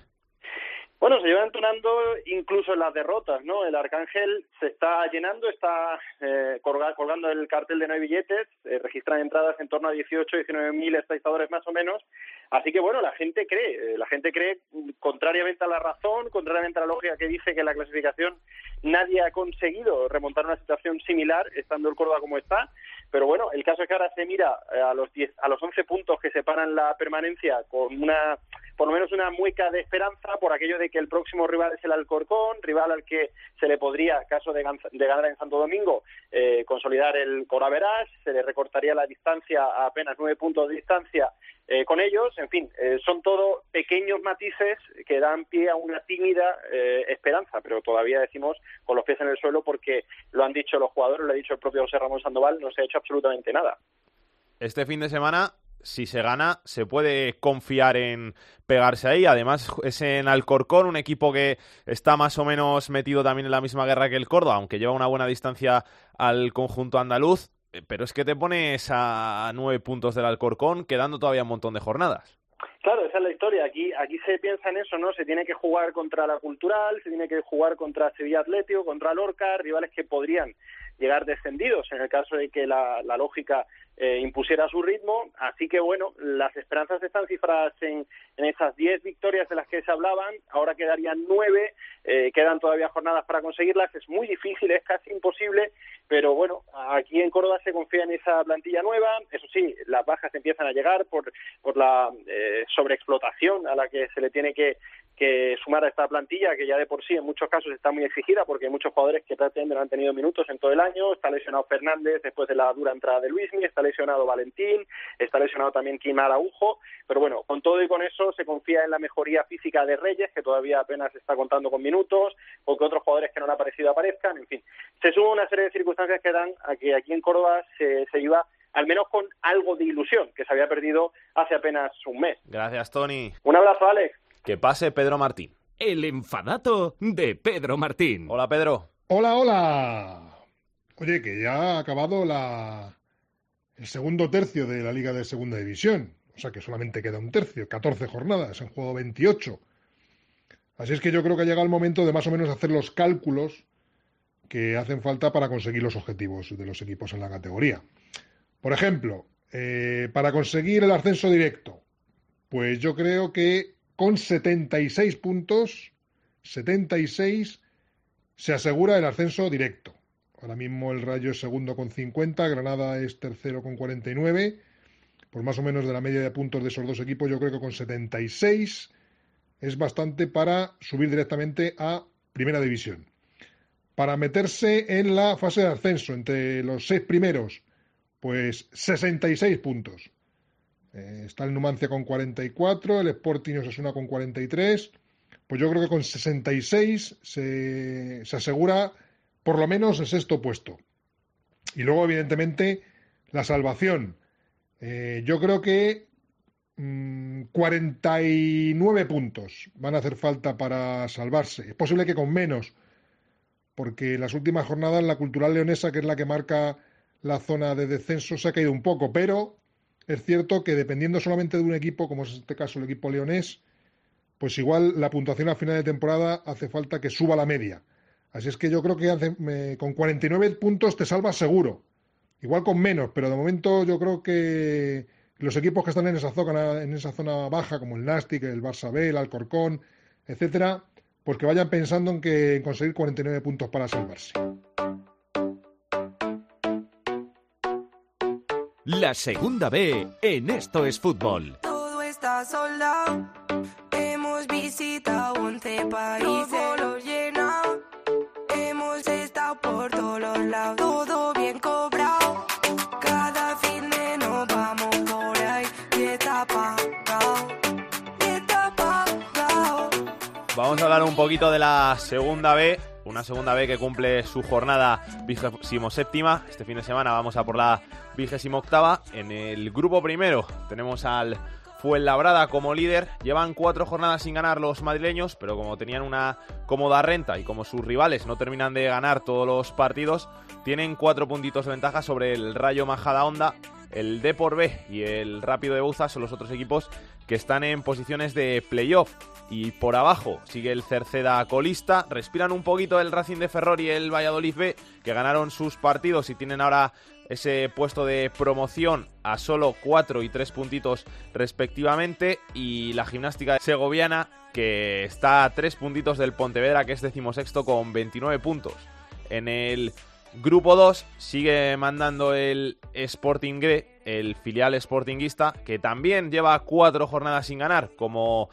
M: Bueno, se lleva entonando incluso en las derrotas, ¿no? El Arcángel se está llenando, está eh, colgando el cartel de no hay billetes, eh, registran entradas en torno a 18, 19 mil espectadores más o menos. Así que, bueno, la gente cree, eh, la gente cree, contrariamente a la razón, contrariamente a la lógica que dice que en la clasificación nadie ha conseguido remontar una situación similar, estando el Córdoba como está. Pero bueno, el caso es que ahora se mira a los 10, a los 11 puntos que separan la permanencia con una por lo menos una mueca de esperanza por aquello de que el próximo rival es el Alcorcón, rival al que se le podría, caso de, ganar en Santo Domingo, eh, consolidar el Coraverás, se le recortaría la distancia a apenas nueve puntos de distancia eh, con ellos. En fin, eh, son todo pequeños matices que dan pie a una tímida esperanza, pero todavía decimos con los pies en el suelo porque lo han dicho los jugadores, lo ha dicho el propio José Ramón Sandoval, no se ha hecho absolutamente nada.
A: Este fin de semana si se gana, se puede confiar en pegarse ahí. Además, es en Alcorcón, un equipo que está más o menos metido también en la misma guerra que el Córdoba, aunque lleva una buena distancia al conjunto andaluz. Eh, pero es que te pones a nueve puntos del Alcorcón, quedando todavía un montón de jornadas.
M: Claro, esa es la historia. Aquí, aquí se piensa en eso, ¿no? Se tiene que jugar contra la Cultural, se tiene que jugar contra Sevilla Atlético, contra Lorca, rivales que podrían llegar descendidos en el caso de que la, lógica eh, impusiera su ritmo. Así que, bueno, las esperanzas están cifradas en, en esas 10 victorias de las que se hablaban. Ahora quedarían 9, eh, quedan todavía jornadas para conseguirlas. Es muy difícil, es casi imposible, pero bueno, aquí en Córdoba se confía en esa plantilla nueva. Eso sí, las bajas empiezan a llegar por, por la eh, sobreexplotación a la que se le tiene que, que sumar a esta plantilla, que ya de por sí en muchos casos está muy exigida, porque hay muchos jugadores que prácticamente no han tenido minutos en todo el año. Está lesionado Fernández después de la dura entrada de Luismi, está lesionado Valentín, está lesionado también Kim Araujo. Pero bueno, con todo y con eso se confía en la mejoría física de Reyes, que todavía apenas está contando con minutos, o que otros jugadores que no han aparecido aparezcan. En fin, se suma una serie de circunstancias que dan a que aquí en Córdoba se, se iba al menos con algo de ilusión que se había perdido hace apenas un mes.
A: Gracias, Tony.
M: Un abrazo, Alex.
A: Que pase Pedro Martín.
N: El enfadato de Pedro Martín.
A: Hola, Pedro.
O: Hola, hola. Oye, que ya ha acabado la... el segundo tercio de la Liga de Segunda División. O sea que solamente queda un tercio, 14 jornadas, en juego 28. Así es que yo creo que ha llegado el momento de más o menos hacer los cálculos que hacen falta para conseguir los objetivos de los equipos en la categoría. Por ejemplo, eh, para conseguir el ascenso directo, pues yo creo que con 76 puntos, 76, se asegura el ascenso directo. Ahora mismo el Rayo es segundo con 50, Granada es tercero con 49. Pues más o menos de la media de puntos de esos dos equipos, yo creo que con 76 es bastante para subir directamente a Primera División. Para meterse en la fase de ascenso entre los seis primeros, pues 66 puntos. Eh, está el Numancia con 44, el Sporting Osasuna con 43. Pues yo creo que con 66 se, se asegura por lo menos el sexto puesto. Y luego, evidentemente, la salvación. Eh, yo creo que 49 mm, puntos van a hacer falta para salvarse. Es posible que con menos, porque en las últimas jornadas la Cultural Leonesa, que es la que marca la zona de descenso, se ha caído un poco, pero es cierto que dependiendo solamente de un equipo, como es este caso el equipo leonés, pues igual la puntuación a final de temporada hace falta que suba la media. Así es que yo creo que hace, me, con 49 puntos te salvas seguro. Igual con menos, pero de momento yo creo que los equipos que están en esa zona, en esa zona baja, como el Nastic, el Barça B, el Alcorcón, etcétera, pues que vayan pensando en que en conseguir 49 puntos para salvarse.
N: La segunda B en Esto es Fútbol.
J: Todo está soldado. Hemos visitado 11 países. Todo bien cobrado. Cada fin de nos vamos por ahí. Pagado.
A: Vamos a hablar un poquito de la segunda B, una segunda B que cumple su jornada vigésimo séptima. Este fin de semana vamos a por la vigésimo octava. En el grupo primero tenemos al Fuenlabrada como líder. Llevan cuatro jornadas sin ganar los madrileños, pero como tenían una cómoda renta y como sus rivales no terminan de ganar todos los partidos, tienen cuatro puntitos de ventaja sobre el Rayo Majada Honda. El Depor B y el Rápido de Buza son los otros equipos que están en posiciones de playoff. Y por abajo sigue el Cerceda colista. Respiran un poquito el Racing de Ferrol y el Valladolid B, que ganaron sus partidos y tienen ahora ese puesto de promoción a solo 4 y 3 puntitos respectivamente. Y la gimnástica segoviana, que está a 3 puntitos del Pontevedra, que es decimosexto con 29 puntos. En el grupo 2 sigue mandando el Sporting B, el filial sportinguista, que también lleva 4 jornadas sin ganar, como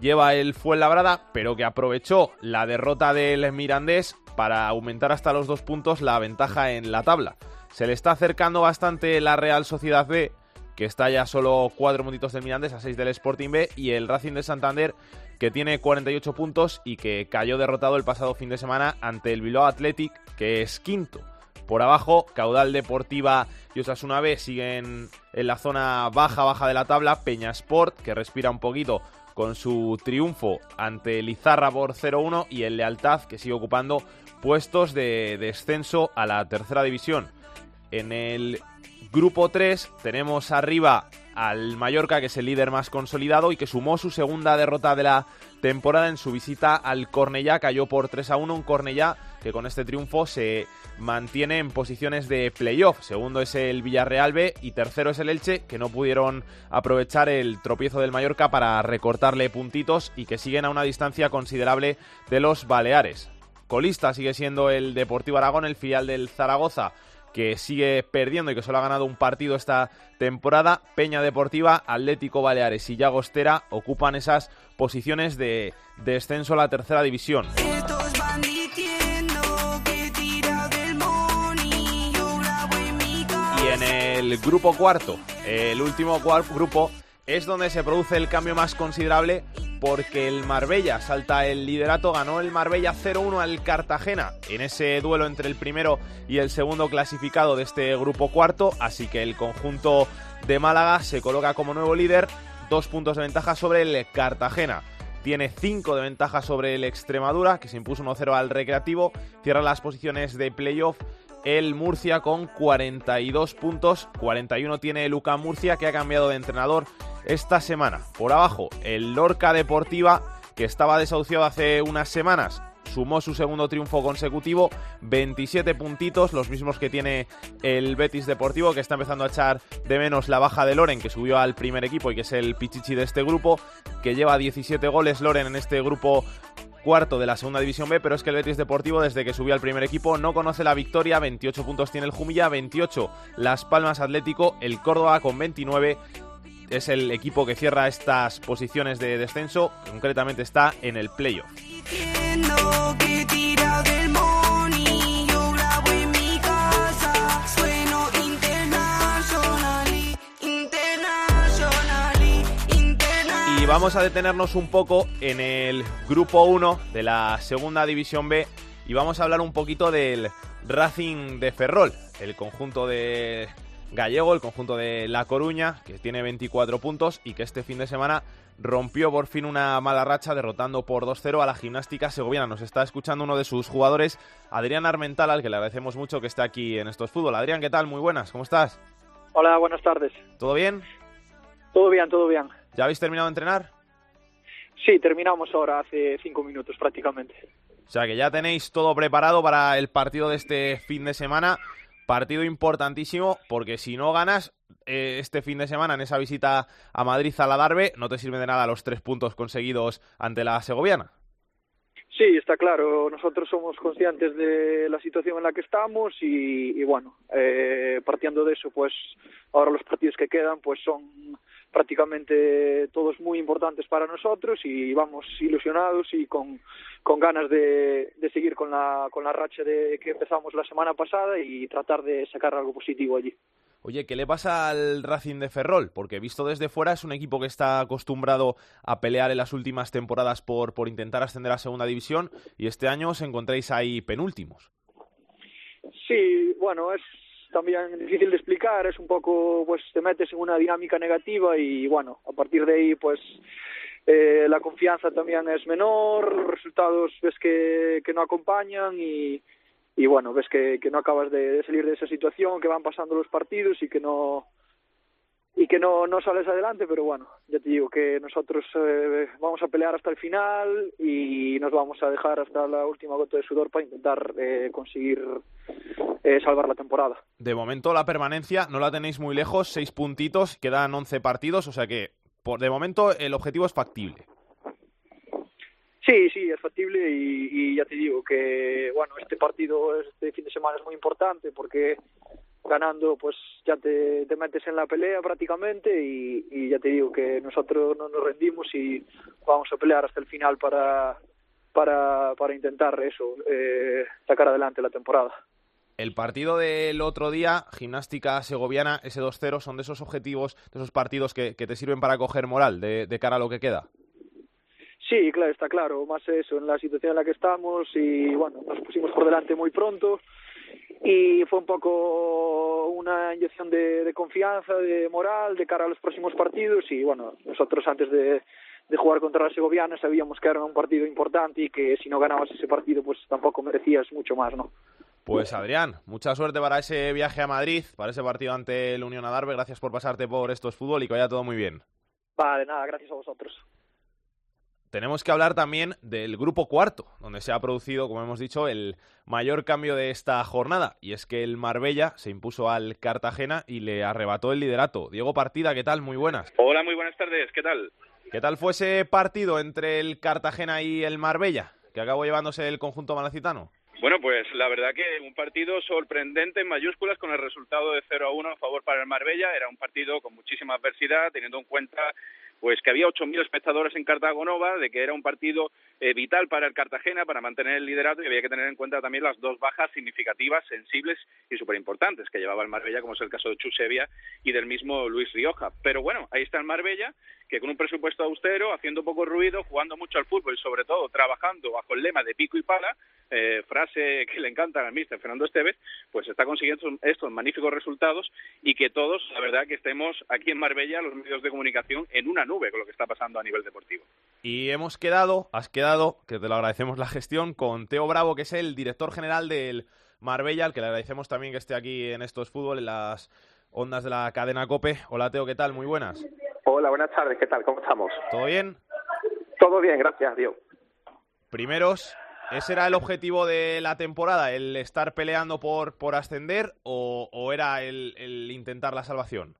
A: lleva el Fuenlabrada, pero que aprovechó la derrota del Mirandés para aumentar hasta los dos puntos la ventaja en la tabla. Se le está acercando bastante la Real Sociedad B, que está ya solo cuatro puntitos del Mirandés a 6 del Sporting B, y el Racing de Santander, que tiene 48 puntos y que cayó derrotado el pasado fin de semana ante el Bilbao Athletic, que es quinto. Por abajo, Caudal Deportiva y Osasuna B siguen en la zona baja, baja de la tabla. Peña Sport, que respira un poquito con su triunfo ante Lizarra por 0-1 y el Lealtad, que sigue ocupando puestos de descenso a la tercera división. En el grupo 3 tenemos arriba al Mallorca, que es el líder más consolidado y que sumó su segunda derrota de la temporada en su visita al Cornellá. Cayó por 3 a 1 un Cornellá que con este triunfo se mantiene en posiciones de playoff. Segundo es el Villarreal B y tercero es el Elche, que no pudieron aprovechar el tropiezo del Mallorca para recortarle puntitos y que siguen a una distancia considerable de los Baleares. Colista sigue siendo el Deportivo Aragón, el filial del Zaragoza que sigue perdiendo y que solo ha ganado un partido esta temporada. Peña Deportiva, Atlético Baleares y Llagostera ocupan esas posiciones de descenso a la tercera división. Y en el grupo cuarto, el último grupo, es donde se produce el cambio más considerable porque el Marbella salta el liderato, ganó el Marbella 0-1 al Cartagena en ese duelo entre el primero y el segundo clasificado de este grupo cuarto, así que el conjunto de Málaga se coloca como nuevo líder, dos puntos de ventaja sobre el Cartagena. Tiene 5 de ventaja sobre el Extremadura, que se impuso 1-0 al Recreativo. Cierra las posiciones de playoff el Murcia con 42 puntos. 41 tiene el UCAM Murcia, que ha cambiado de entrenador esta semana. Por abajo, el Lorca Deportiva, que estaba desahuciado hace unas semanas. Sumó su segundo triunfo consecutivo, 27 puntitos, los mismos que tiene el Betis Deportivo, que está empezando a echar de menos la baja de Loren, que subió al primer equipo y que es el pichichi de este grupo, que lleva 17 goles Loren en este grupo cuarto de la segunda división B, pero es que el Betis Deportivo desde que subió al primer equipo no conoce la victoria, 28 puntos tiene el Jumilla, 28 Las Palmas Atlético, el Córdoba con 29 es el equipo que cierra estas posiciones de descenso, concretamente está en el playoff. Vamos a detenernos un poco en el grupo 1 de la segunda división B y vamos a hablar un poquito del Racing de Ferrol, el conjunto de gallego, el conjunto de La Coruña, que tiene 24 puntos y que este fin de semana rompió por fin una mala racha derrotando por 2-0 a la gimnástica segoviana. Nos está escuchando uno de sus jugadores, Adrián Armental, al que le agradecemos mucho que esté aquí en estos fútbol. Adrián, ¿qué tal? Muy buenas, ¿cómo estás?
F: Hola, buenas tardes.
A: ¿Todo bien?
F: Todo bien, todo bien.
A: ¿Ya habéis terminado de entrenar?
F: Sí, terminamos ahora hace cinco minutos prácticamente.
A: O sea que ya tenéis todo preparado para el partido de este fin de semana. Partido importantísimo porque si no ganas eh, este fin de semana en esa visita a Madrid a la Darbe, no te sirve de nada los tres puntos conseguidos ante la segoviana.
P: Sí, está claro. Nosotros somos conscientes de la situación en la que estamos y, y bueno, eh, partiendo de eso, pues ahora los partidos que quedan, pues son prácticamente todos muy importantes para nosotros y vamos ilusionados y con, con ganas de, de seguir con la, con la racha de que empezamos la semana pasada y tratar de sacar algo positivo allí.
A: Oye, ¿qué le pasa al Racing de Ferrol? Porque visto desde fuera es un equipo que está acostumbrado a pelear en las últimas temporadas por, por intentar ascender a segunda división y este año os encontráis ahí penúltimos.
P: Sí, bueno, es también difícil de explicar, es un poco, pues te metes en una dinámica negativa y bueno, a partir de ahí pues eh, la confianza también es menor, los resultados ves que, que no acompañan y, y bueno, ves que, que no acabas de, de, salir de esa situación, que van pasando los partidos y que no y que no, no sales adelante, pero bueno, ya te digo que nosotros eh, vamos a pelear hasta el final y nos vamos a dejar hasta la última gota de sudor para intentar eh, conseguir eh, salvar la temporada.
A: De momento la permanencia no la tenéis muy lejos, seis puntitos, quedan once partidos, o sea que por, de momento el objetivo es factible.
P: Sí, sí, es factible y, y, ya te digo que, bueno, este partido, este fin de semana es muy importante porque ganando pues ya te, te metes en la pelea prácticamente y, y, ya te digo que nosotros no nos rendimos y vamos a pelear hasta el final para, para, para intentar eso, eh, sacar adelante la temporada.
A: El partido del otro día, Gimnástica Segoviana, ese 2-0, son de esos objetivos, de esos partidos que, que te sirven para coger moral de, de cara a lo que queda.
P: Sí, claro, está claro, más eso, en la situación en la que estamos y bueno, nos pusimos por delante muy pronto y fue un poco una inyección de, de confianza, de moral, de cara a los próximos partidos y bueno, nosotros antes de, de jugar contra la Segoviana sabíamos que era un partido importante y que si no ganabas ese partido pues tampoco merecías mucho más, ¿no?
A: Pues Adrián, mucha suerte para ese viaje a Madrid, para ese partido ante el Unión Adarve. Gracias por pasarte por estos fútbol y que vaya todo muy bien.
P: Vale, nada, gracias a vosotros
A: tenemos que hablar también del grupo cuarto, donde se ha producido, como hemos dicho, el mayor cambio de esta jornada. Y es que el Marbella se impuso al Cartagena y le arrebató el liderato. Diego Partida, ¿qué tal? Muy buenas.
Q: Hola, muy buenas tardes. ¿Qué tal?
A: ¿Qué tal fue ese partido entre el Cartagena y el Marbella, que acabó llevándose el conjunto malacitano?
Q: Bueno, pues la verdad que un partido sorprendente en mayúsculas con el resultado de 0 a 1 a favor para el Marbella. Era un partido con muchísima adversidad, teniendo en cuenta pues que había 8.000 espectadores en Cartagonova, de que era un partido eh, vital para el Cartagena para mantener el liderato y había que tener en cuenta también las dos bajas significativas, sensibles y súper importantes que llevaba el Marbella, como es el caso de Chusevia y del mismo Luis Rioja. Pero bueno, ahí está el Marbella, que con un presupuesto austero, haciendo poco ruido, jugando mucho al fútbol y sobre todo trabajando bajo el lema de pico y pala, eh, frase que le encanta al mister Fernando Esteves, pues está consiguiendo estos magníficos resultados y que todos, la verdad, que estemos aquí en Marbella, los medios de comunicación, en una nube con lo que está pasando a nivel deportivo.
A: Y hemos quedado, has quedado, que te lo agradecemos la gestión, con Teo Bravo, que es el director general del Marbella, al que le agradecemos también que esté aquí en estos fútbol, en las ondas de la cadena COPE. Hola Teo, ¿qué tal? Muy buenas.
R: Hola, buenas tardes, ¿qué tal? ¿Cómo estamos?
A: ¿Todo bien?
R: Todo bien, gracias, Dios.
A: Primeros, ¿ese era el objetivo de la temporada, el estar peleando por, por ascender o, o era el, el intentar la salvación?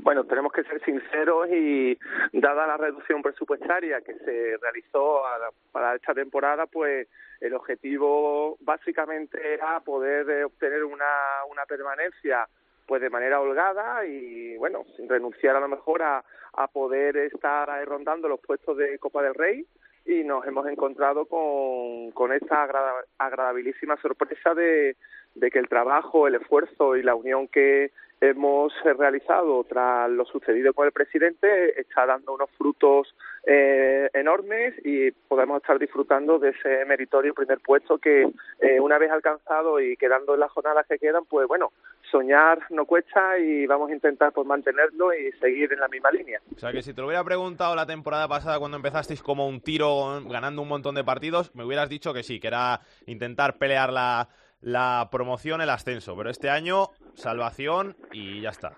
R: Bueno, tenemos que ser sinceros y dada la reducción presupuestaria que se realizó a, para esta temporada, pues el objetivo básicamente era poder eh, obtener una, una permanencia pues de manera holgada y bueno, sin renunciar a lo mejor a, poder estar rondando los puestos de Copa del Rey y nos hemos encontrado con, con esta agrada, agradabilísima sorpresa de, de que el trabajo, el esfuerzo y la unión que hemos realizado tras lo sucedido con el presidente está dando unos frutos eh, enormes y podemos estar disfrutando de ese meritorio primer puesto que eh, una vez alcanzado y quedando en las jornadas que quedan, pues bueno, soñar no cuesta y vamos a intentar pues mantenerlo y seguir en la misma línea.
A: O sea que si te lo hubiera preguntado la temporada pasada cuando empezasteis como un tiro ganando un montón de partidos, me hubieras dicho que sí, que era intentar pelear la la promoción, el ascenso. Pero este año, salvación y ya está.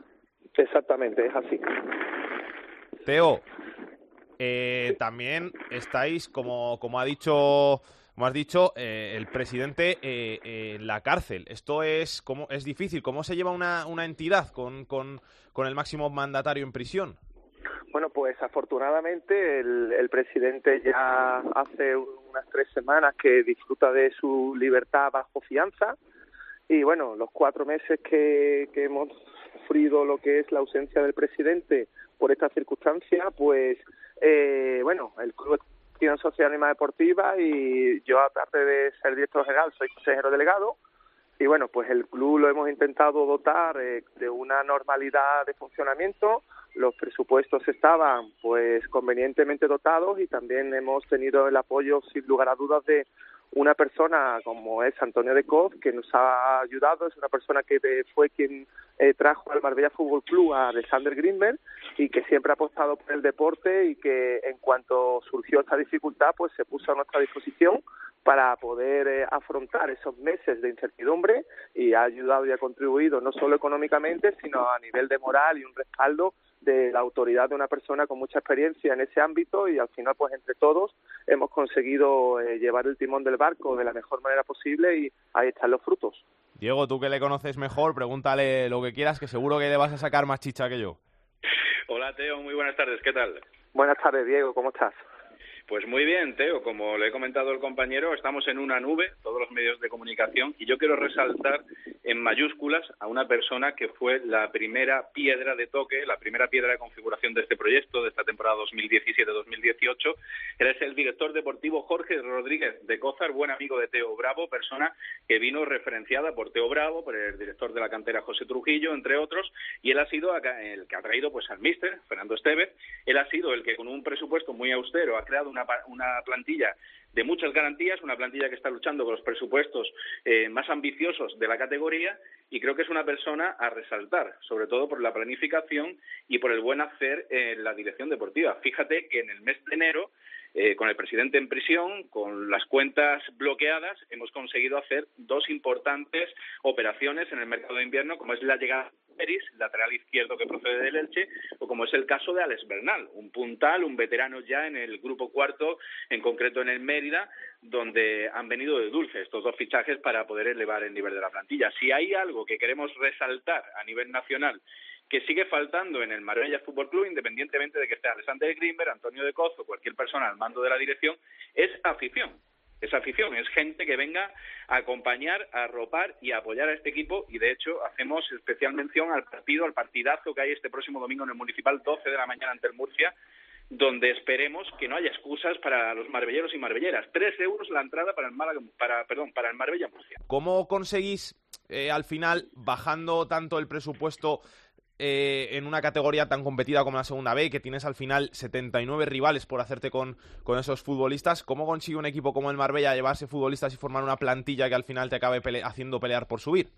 R: Exactamente, es así.
A: Teo, eh, también estáis, como, como ha dicho como has dicho, eh, el presidente eh, en la cárcel. Esto es, ¿cómo, es difícil. ¿Cómo se lleva una, una entidad con, con, con el máximo mandatario en prisión?
R: Bueno, pues afortunadamente el, el, presidente ya hace unas tres semanas que disfruta de su libertad bajo fianza. Y bueno, los cuatro meses que, que hemos sufrido lo que es la ausencia del presidente por esta circunstancia, pues eh, bueno, el club tiene social y deportiva y yo aparte de ser director general soy consejero delegado y bueno, pues el club lo hemos intentado dotar eh, de una normalidad de funcionamiento, los presupuestos estaban pues convenientemente dotados y también hemos tenido el apoyo sin lugar a dudas de una persona como es Antonio de Coz, que nos ha ayudado, es una persona que fue quien eh, trajo al Marbella Fútbol Club a Alexander Greenberg y que siempre ha apostado por el deporte y que en cuanto surgió esta dificultad, pues se puso a nuestra disposición para poder eh, afrontar esos meses de incertidumbre y ha ayudado y ha contribuido no solo económicamente, sino a nivel de moral y un respaldo de la autoridad de una persona con mucha experiencia en ese ámbito y al final pues entre todos hemos conseguido eh, llevar el timón del barco de la mejor manera posible y ahí están los frutos.
A: Diego, tú que le conoces mejor, pregúntale lo que quieras que seguro que le vas a sacar más chicha que yo.
Q: Hola Teo, muy buenas tardes, ¿qué tal?
R: Buenas tardes Diego, ¿cómo estás?
Q: Pues muy bien, Teo. Como le he comentado el compañero, estamos en una nube, todos los medios de comunicación, y yo quiero resaltar en mayúsculas a una persona que fue la primera piedra de toque, la primera piedra de configuración de este proyecto, de esta temporada 2017-2018. Él es el director deportivo Jorge Rodríguez de Cózar, buen amigo de Teo Bravo, persona que vino referenciada por Teo Bravo, por el director de la cantera José Trujillo, entre otros, y él ha sido el que ha traído pues al míster, Fernando Estevez. Él ha sido el que con un presupuesto muy austero ha creado una una, plantilla de muchas garantías, una plantilla que está luchando con los presupuestos eh, más ambiciosos de la categoría y creo que es una persona a resaltar, sobre todo por la planificación y por el buen hacer en la dirección deportiva. Fíjate que en el mes de enero, eh, con el presidente en prisión, con las cuentas bloqueadas, hemos conseguido hacer dos importantes operaciones en el mercado de invierno, como es la llegada Peris, lateral izquierdo que procede del Elche, o como es el caso de Alex Bernal, un puntal, un veterano ya en el grupo cuarto, en concreto en el Mérida, donde han venido de dulce estos dos fichajes para poder elevar el nivel de la plantilla. Si hay algo que queremos resaltar a nivel nacional que sigue faltando en el Marbella Fútbol Club, independientemente de que esté Alexander Grimberg, Antonio de Coz o cualquier persona al mando de la dirección, es afición esa afición, es gente que venga a acompañar, a arropar y a apoyar a este equipo y de hecho hacemos especial mención al partido, al partidazo que hay este próximo domingo en el Municipal 12 de la mañana ante el Murcia, donde esperemos que no haya excusas para los marbelleros y marbelleras. Tres euros la entrada para el, para, perdón, para el Marbella Murcia.
A: ¿Cómo conseguís eh, al final, bajando tanto el presupuesto eh, en una categoría tan competida como la segunda B, que tienes al final 79 rivales por hacerte con, esos futbolistas, ¿cómo consigue un equipo como el Marbella llevarse futbolistas y formar una plantilla que al final te acabe haciendo pelear por subir?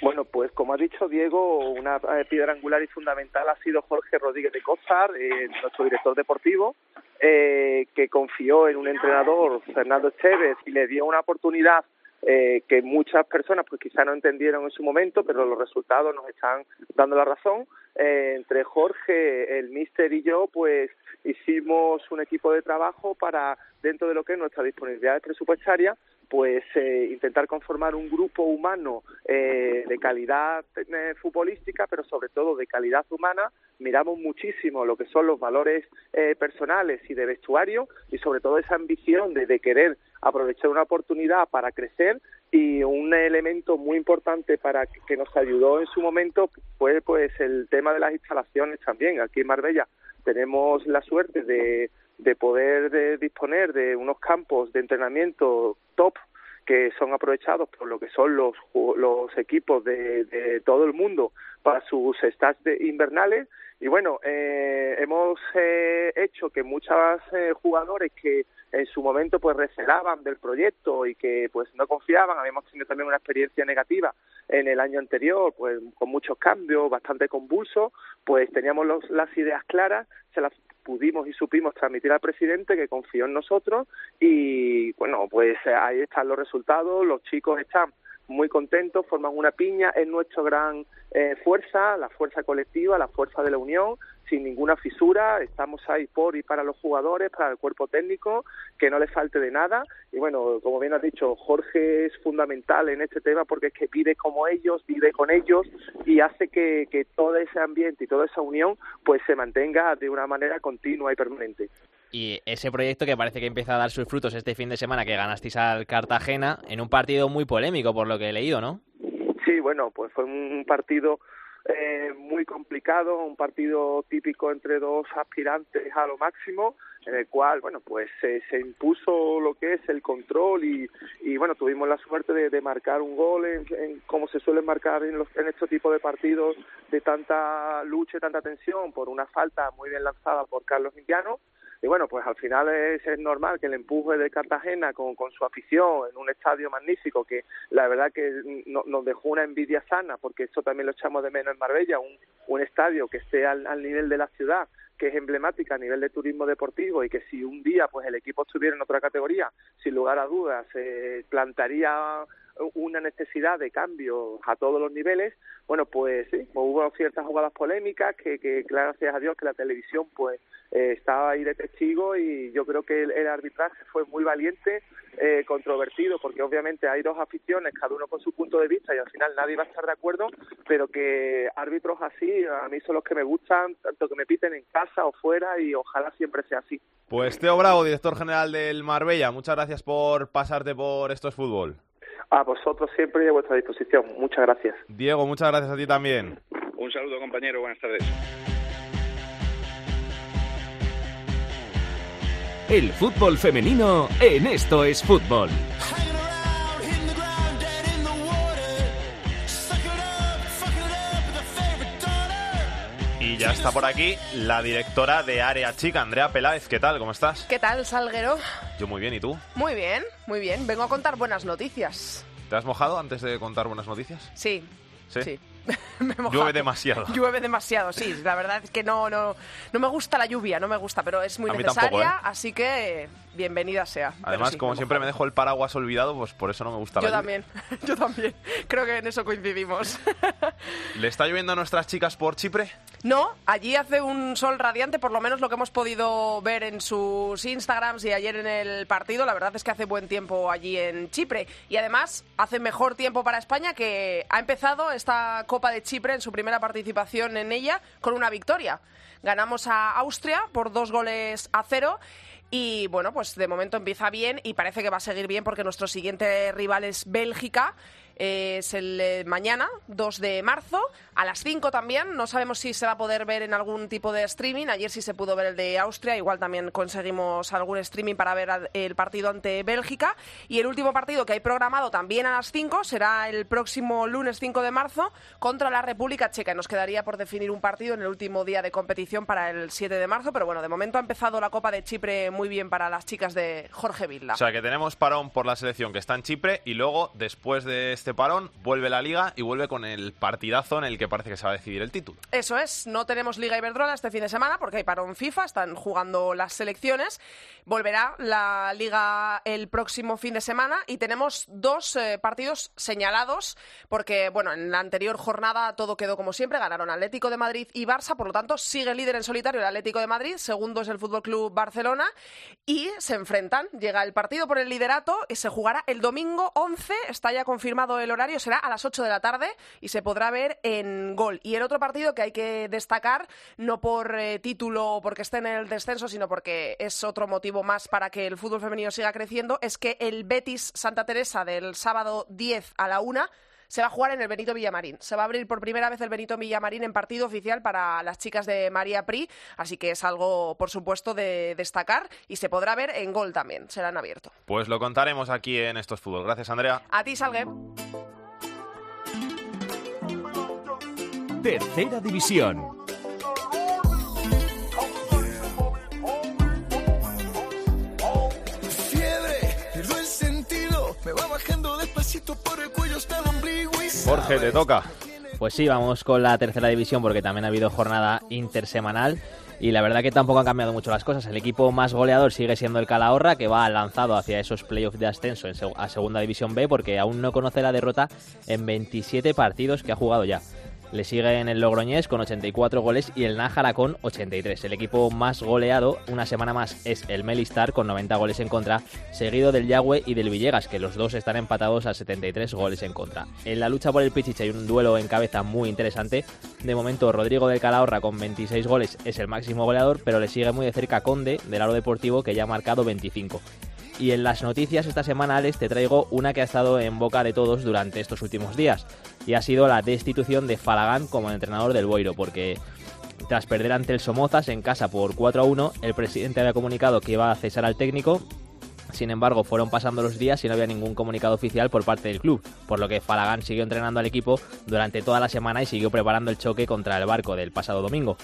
R: Bueno, pues como ha dicho Diego, una eh, piedra angular y fundamental ha sido Jorge Rodríguez de Costar, eh, nuestro director deportivo, que confió en un entrenador, Fernando Esteves, y le dio una oportunidad eh, que muchas personas pues quizá no entendieron en su momento, pero los resultados nos están dando la razón. Eh, entre Jorge, el Mister y yo, pues hicimos un equipo de trabajo para, dentro de lo que es nuestra disponibilidad presupuestaria, pues eh, intentar conformar un grupo humano eh, de calidad eh, futbolística, pero sobre todo de calidad humana. Miramos muchísimo lo que son los valores eh, personales y de vestuario y sobre todo esa ambición de, de querer aprovechar una oportunidad para crecer y un elemento muy importante para que, nos ayudó en su momento fue pues el tema de las instalaciones también. Aquí en Marbella tenemos la suerte de de poder disponer de unos campos de entrenamiento top que son aprovechados por lo que son los, los equipos de, de todo el mundo para sus stats invernales. Y bueno eh, hemos eh, hecho que muchos eh, jugadores que en su momento pues recelaban del proyecto y que pues no confiaban habíamos tenido también una experiencia negativa en el año anterior pues con muchos cambios bastante convulsos pues teníamos los, las ideas claras se las pudimos y supimos transmitir al presidente que confió en nosotros y bueno, pues ahí están los resultados, los chicos están muy contentos, forman una piña, es nuestra gran eh, fuerza, la fuerza colectiva, la fuerza de la unión sin ninguna fisura, estamos ahí por y para los jugadores, para el cuerpo técnico, que no les falte de nada. Y bueno, como bien has dicho, Jorge es fundamental en este tema porque es que vive como ellos, vive con ellos y hace que, que todo ese ambiente y toda esa unión pues se mantenga de una manera continua y permanente.
B: Y ese proyecto que parece que empieza a dar sus frutos este fin de semana que ganasteis al Cartagena en un partido muy polémico por lo que he leído, ¿no?
R: Sí, bueno, pues fue un partido eh, complicado, un partido típico entre dos aspirantes a lo máximo, en el cual, bueno, pues se impuso lo que es el control y, y bueno, tuvimos la suerte de, marcar un gol en, en, como se suele marcar en, los, en este tipo de partidos de tanta lucha y tanta tensión por una falta muy bien lanzada por Carlos Indiano y bueno, pues al final es, normal que el empuje de Cartagena con, con, su afición en un estadio magnífico que la verdad que no, nos dejó una envidia sana, porque esto también lo echamos de menos en Marbella, un, un estadio que esté al, al nivel de la ciudad, que es emblemática a nivel de turismo deportivo y que si un día pues el equipo estuviera en otra categoría, sin lugar a dudas, se plantaría una necesidad de cambio a todos los niveles, bueno, pues sí, hubo ciertas jugadas polémicas que, que gracias a Dios que la televisión pues eh, estaba ahí de testigo y yo creo que el, arbitraje fue muy valiente, eh, controvertido, porque obviamente hay dos aficiones, cada uno con su punto de vista y al final nadie va a estar de acuerdo, pero que árbitros así a mí son los que me gustan, tanto que me piten en casa o fuera y ojalá siempre sea así.
A: Pues Teo Bravo, director general del Marbella, muchas gracias por pasarte por Esto es Fútbol.
R: A vosotros siempre y a vuestra disposición. Muchas gracias.
A: Diego, muchas gracias a ti también.
Q: Un saludo, compañero. Buenas tardes.
N: El fútbol femenino en Esto es Fútbol.
A: Ya está por aquí la directora de Área Chica, Andrea Peláez. ¿Qué tal? ¿Cómo estás?
S: ¿Qué tal, Salguero?
A: Yo muy bien, ¿y tú?
S: Muy bien, muy bien. Vengo a contar buenas noticias.
A: ¿Te has mojado antes de contar buenas noticias?
S: Sí.
A: Sí.
S: sí.
A: Llueve demasiado.
S: Llueve demasiado, sí. La verdad es que no, no, no me gusta la lluvia, no me gusta, pero es muy
A: A
S: necesaria,
A: tampoco, ¿eh?
S: así que bienvenida sea.
A: Además,
S: sí,
A: como
S: me
A: siempre me dejo el paraguas olvidado, pues por eso no me gusta
S: Yo
A: la lluvia.
S: también, yo también. Creo que en eso coincidimos.
A: ¿Le está lloviendo a nuestras chicas por Chipre?
S: No, allí hace un sol radiante, por lo menos lo que hemos podido ver en sus Instagrams y ayer en el partido. La verdad es que hace buen tiempo allí en Chipre. Y además hace mejor tiempo para España que ha empezado esta Copa de Chipre en su primera participación en ella con una victoria. Ganamos a Austria por dos goles a cero. Y bueno, pues de momento empieza bien y parece que va a seguir bien porque nuestro siguiente rival es Bélgica. Es el eh, mañana, 2 de marzo, a las 5 también. No sabemos si se va a poder ver en algún tipo de streaming. Ayer sí se pudo ver el de Austria. Igual también conseguimos algún streaming para ver el partido ante Bélgica. Y el último partido que hay programado también a las 5 será el próximo lunes 5 de marzo contra la República Checa. Y Nos quedaría por definir un partido en el último día de competición para el 7 de marzo. Pero bueno, de momento ha empezado la Copa de Chipre muy bien para las chicas de Jorge Vilda.
A: O sea que tenemos parón por la selección que está en Chipre y luego, después de este parón, vuelve la liga y vuelve con el partidazo en el que parece que se va a decidir el título.
S: Eso es, no tenemos Liga Iberdrola este fin de semana porque hay parón FIFA, están jugando las selecciones. Volverá la Liga el próximo fin de semana y tenemos dos eh, partidos señalados porque, bueno, en la anterior jornada todo quedó como siempre, ganaron Atlético de Madrid y Barça, por lo tanto sigue líder en solitario el Atlético de Madrid, segundo es el Fútbol Club Barcelona y se enfrentan. Llega el partido por el liderato y se jugará el domingo 11, está ya confirmado el horario, será a las 8 de la tarde y se podrá ver en gol. Y el otro partido que hay que destacar, no por eh, título o porque esté en el descenso, sino porque es otro motivo más para que el fútbol femenino siga creciendo, es que el Betis Santa Teresa del sábado 10 a la 1 se va a jugar en el Benito Villamarín. Se va a abrir por primera vez el Benito Villamarín en partido oficial para las chicas de María Pri, así que es algo, por supuesto, de destacar y se podrá ver en gol también, será en abierto.
A: Pues lo contaremos aquí en Estos Fútbol. Gracias, Andrea.
S: A ti, Salgue.
J: Ombligo y
A: Jorge, te toca.
B: Pues sí, vamos con la tercera división porque también ha habido jornada intersemanal y la verdad que tampoco han cambiado mucho las cosas. El equipo más goleador sigue siendo el Calahorra que va lanzado hacia esos playoffs de ascenso a segunda división B porque aún no conoce la derrota en 27 partidos que ha jugado ya. Le sigue en el Logroñés con 84 goles y el Nájara con 83. El equipo más goleado una semana más es el Melistar con 90 goles en contra, seguido del Yagüe y del Villegas, que los dos están empatados a 73 goles en contra. En la lucha por el Pichiche hay un duelo en cabeza muy interesante. De momento, Rodrigo del Calahorra con 26 goles es el máximo goleador, pero le sigue muy de cerca Conde del Aro Deportivo, que ya ha marcado 25. Y en las noticias esta semana, Alex, te traigo una que ha estado en boca de todos durante estos últimos días. Y ha sido la destitución de Falagán como entrenador del Boiro, porque tras perder ante el Somozas en casa por 4 a 1, el presidente había comunicado que iba a cesar al técnico. Sin embargo, fueron pasando los días y no había ningún comunicado oficial por parte del club, por lo que Falagán siguió entrenando al equipo durante toda la semana y siguió preparando el choque contra el barco del pasado domingo.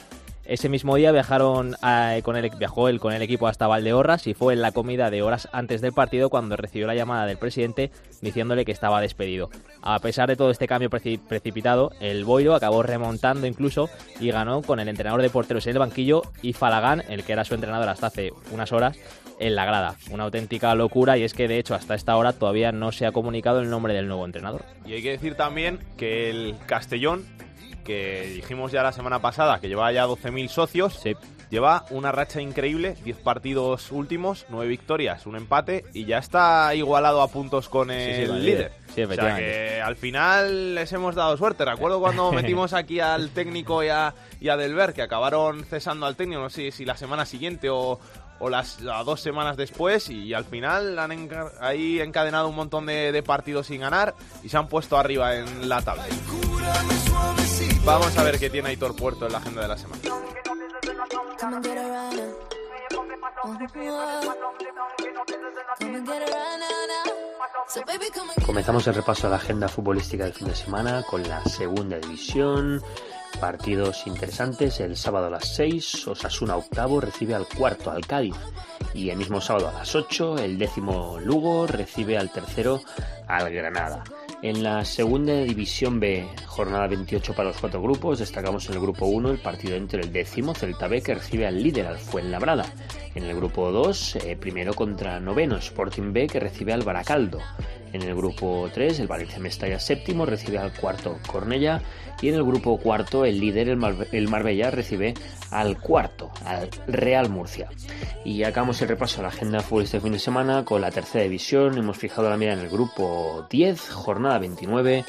B: Ese mismo día viajaron con el, viajó él con el equipo hasta Valdeorras y fue en la comida de horas antes del partido cuando recibió la llamada del presidente diciéndole que estaba despedido. A pesar de todo este cambio precipitado, el Boiro acabó remontando incluso y ganó con el entrenador de porteros en el banquillo y Falagán, el que era su entrenador hasta hace unas horas, en la grada. Una auténtica locura y es que de hecho hasta esta hora todavía no se ha comunicado el nombre del nuevo entrenador.
A: Y hay que decir también que el Castellón que dijimos ya la semana pasada que llevaba ya 12.000 socios. Lleva una racha increíble, 10 partidos últimos, 9 victorias, un empate y ya está igualado a puntos con el líder. o sea que al final les hemos dado suerte. Recuerdo cuando metimos aquí al técnico y a, y a Delver, que acabaron cesando al técnico, no sé si la semana siguiente o, o las dos semanas después y, al final han ahí encadenado un montón de, de, partidos sin ganar y se han puesto arriba en la tabla. Vamos a ver qué tiene Aitor Puerto en la agenda de la semana.
T: Comenzamos el repaso a la agenda futbolística del fin de semana con la segunda división. Partidos interesantes. El sábado a las 6, Osasuna octavo recibe al cuarto, al Cádiz. Y el mismo sábado a las 8, el décimo Lugo recibe al tercero, al Granada. En la segunda división B, jornada 28 para los cuatro grupos, destacamos en el grupo 1 el partido entre el décimo Celta B que recibe al líder, al Fuenlabrada. En el grupo 2, eh, primero contra noveno Sporting B que recibe al Baracaldo. En el grupo 3, el Valencia Mestalla séptimo recibe al cuarto Cornella. Y en el grupo cuarto, el líder, el, Marbella, recibe al cuarto, al Real Murcia. Y acabamos el repaso a la agenda fútbol este fin de semana con la tercera división. Hemos fijado la mira en el grupo 10, jornada 29.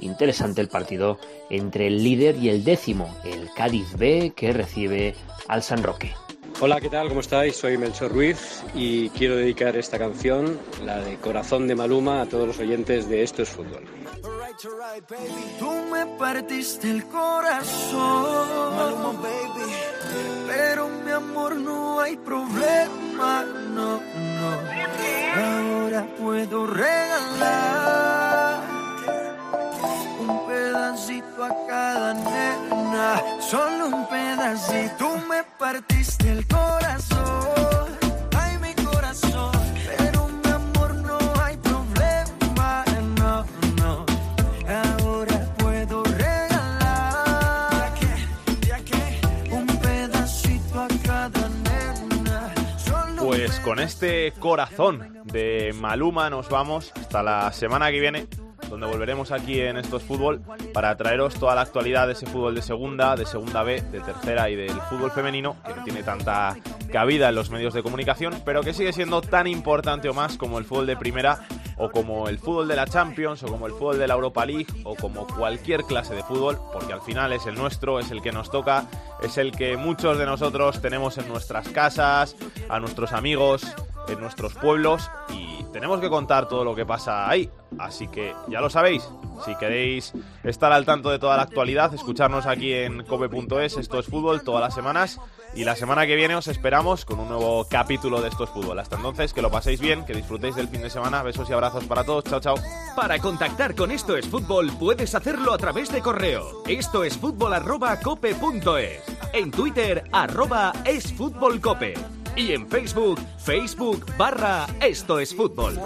T: Interesante el partido entre el líder y el décimo, el Cádiz B, que recibe al San Roque.
U: Hola, ¿qué tal? ¿Cómo estáis? Soy Melchor Ruiz y quiero dedicar esta canción, la de Corazón de Maluma, a todos los oyentes de Esto es Fútbol.
V: Tú me partiste el corazón, Maluma, baby. Pero mi amor no hay problema, no, no. Ahora puedo regalar un pedacito a cada nena, solo un pedacito. Tú me partiste el corazón, ay mi corazón, pero mi amor no hay problema, no, no. Ahora puedo regalar ya que un pedacito a cada nena, solo
A: Pues con este corazón de Maluma nos vamos hasta la semana que viene volveremos aquí en Estos Fútbol para traeros toda la actualidad de ese fútbol de segunda, de segunda B, de tercera y del fútbol femenino, que no tiene tanta cabida en los medios de comunicación, pero que sigue siendo tan importante o más como el fútbol de primera o como el fútbol de la Champions o como el fútbol de la Europa League o como cualquier clase de fútbol, porque al final es el nuestro, es el que nos toca, es el que muchos de nosotros tenemos en nuestras casas, a nuestros amigos, en nuestros pueblos y tenemos que contar todo lo que pasa ahí. Así que ya lo sabéis, si queréis estar al tanto de toda la actualidad, escucharnos aquí en cope.es, esto es fútbol todas las semanas y la semana que viene os esperamos con un nuevo capítulo de esto es fútbol. Hasta entonces, que lo paséis bien, que disfrutéis del fin de semana, besos y abrazos para todos, chao chao.
N: Para contactar con esto es fútbol puedes hacerlo a través de correo. Esto es fútbol arroba cope.es. En Twitter arroba es fútbol cope y en Facebook, Facebook barra Esto es Fútbol.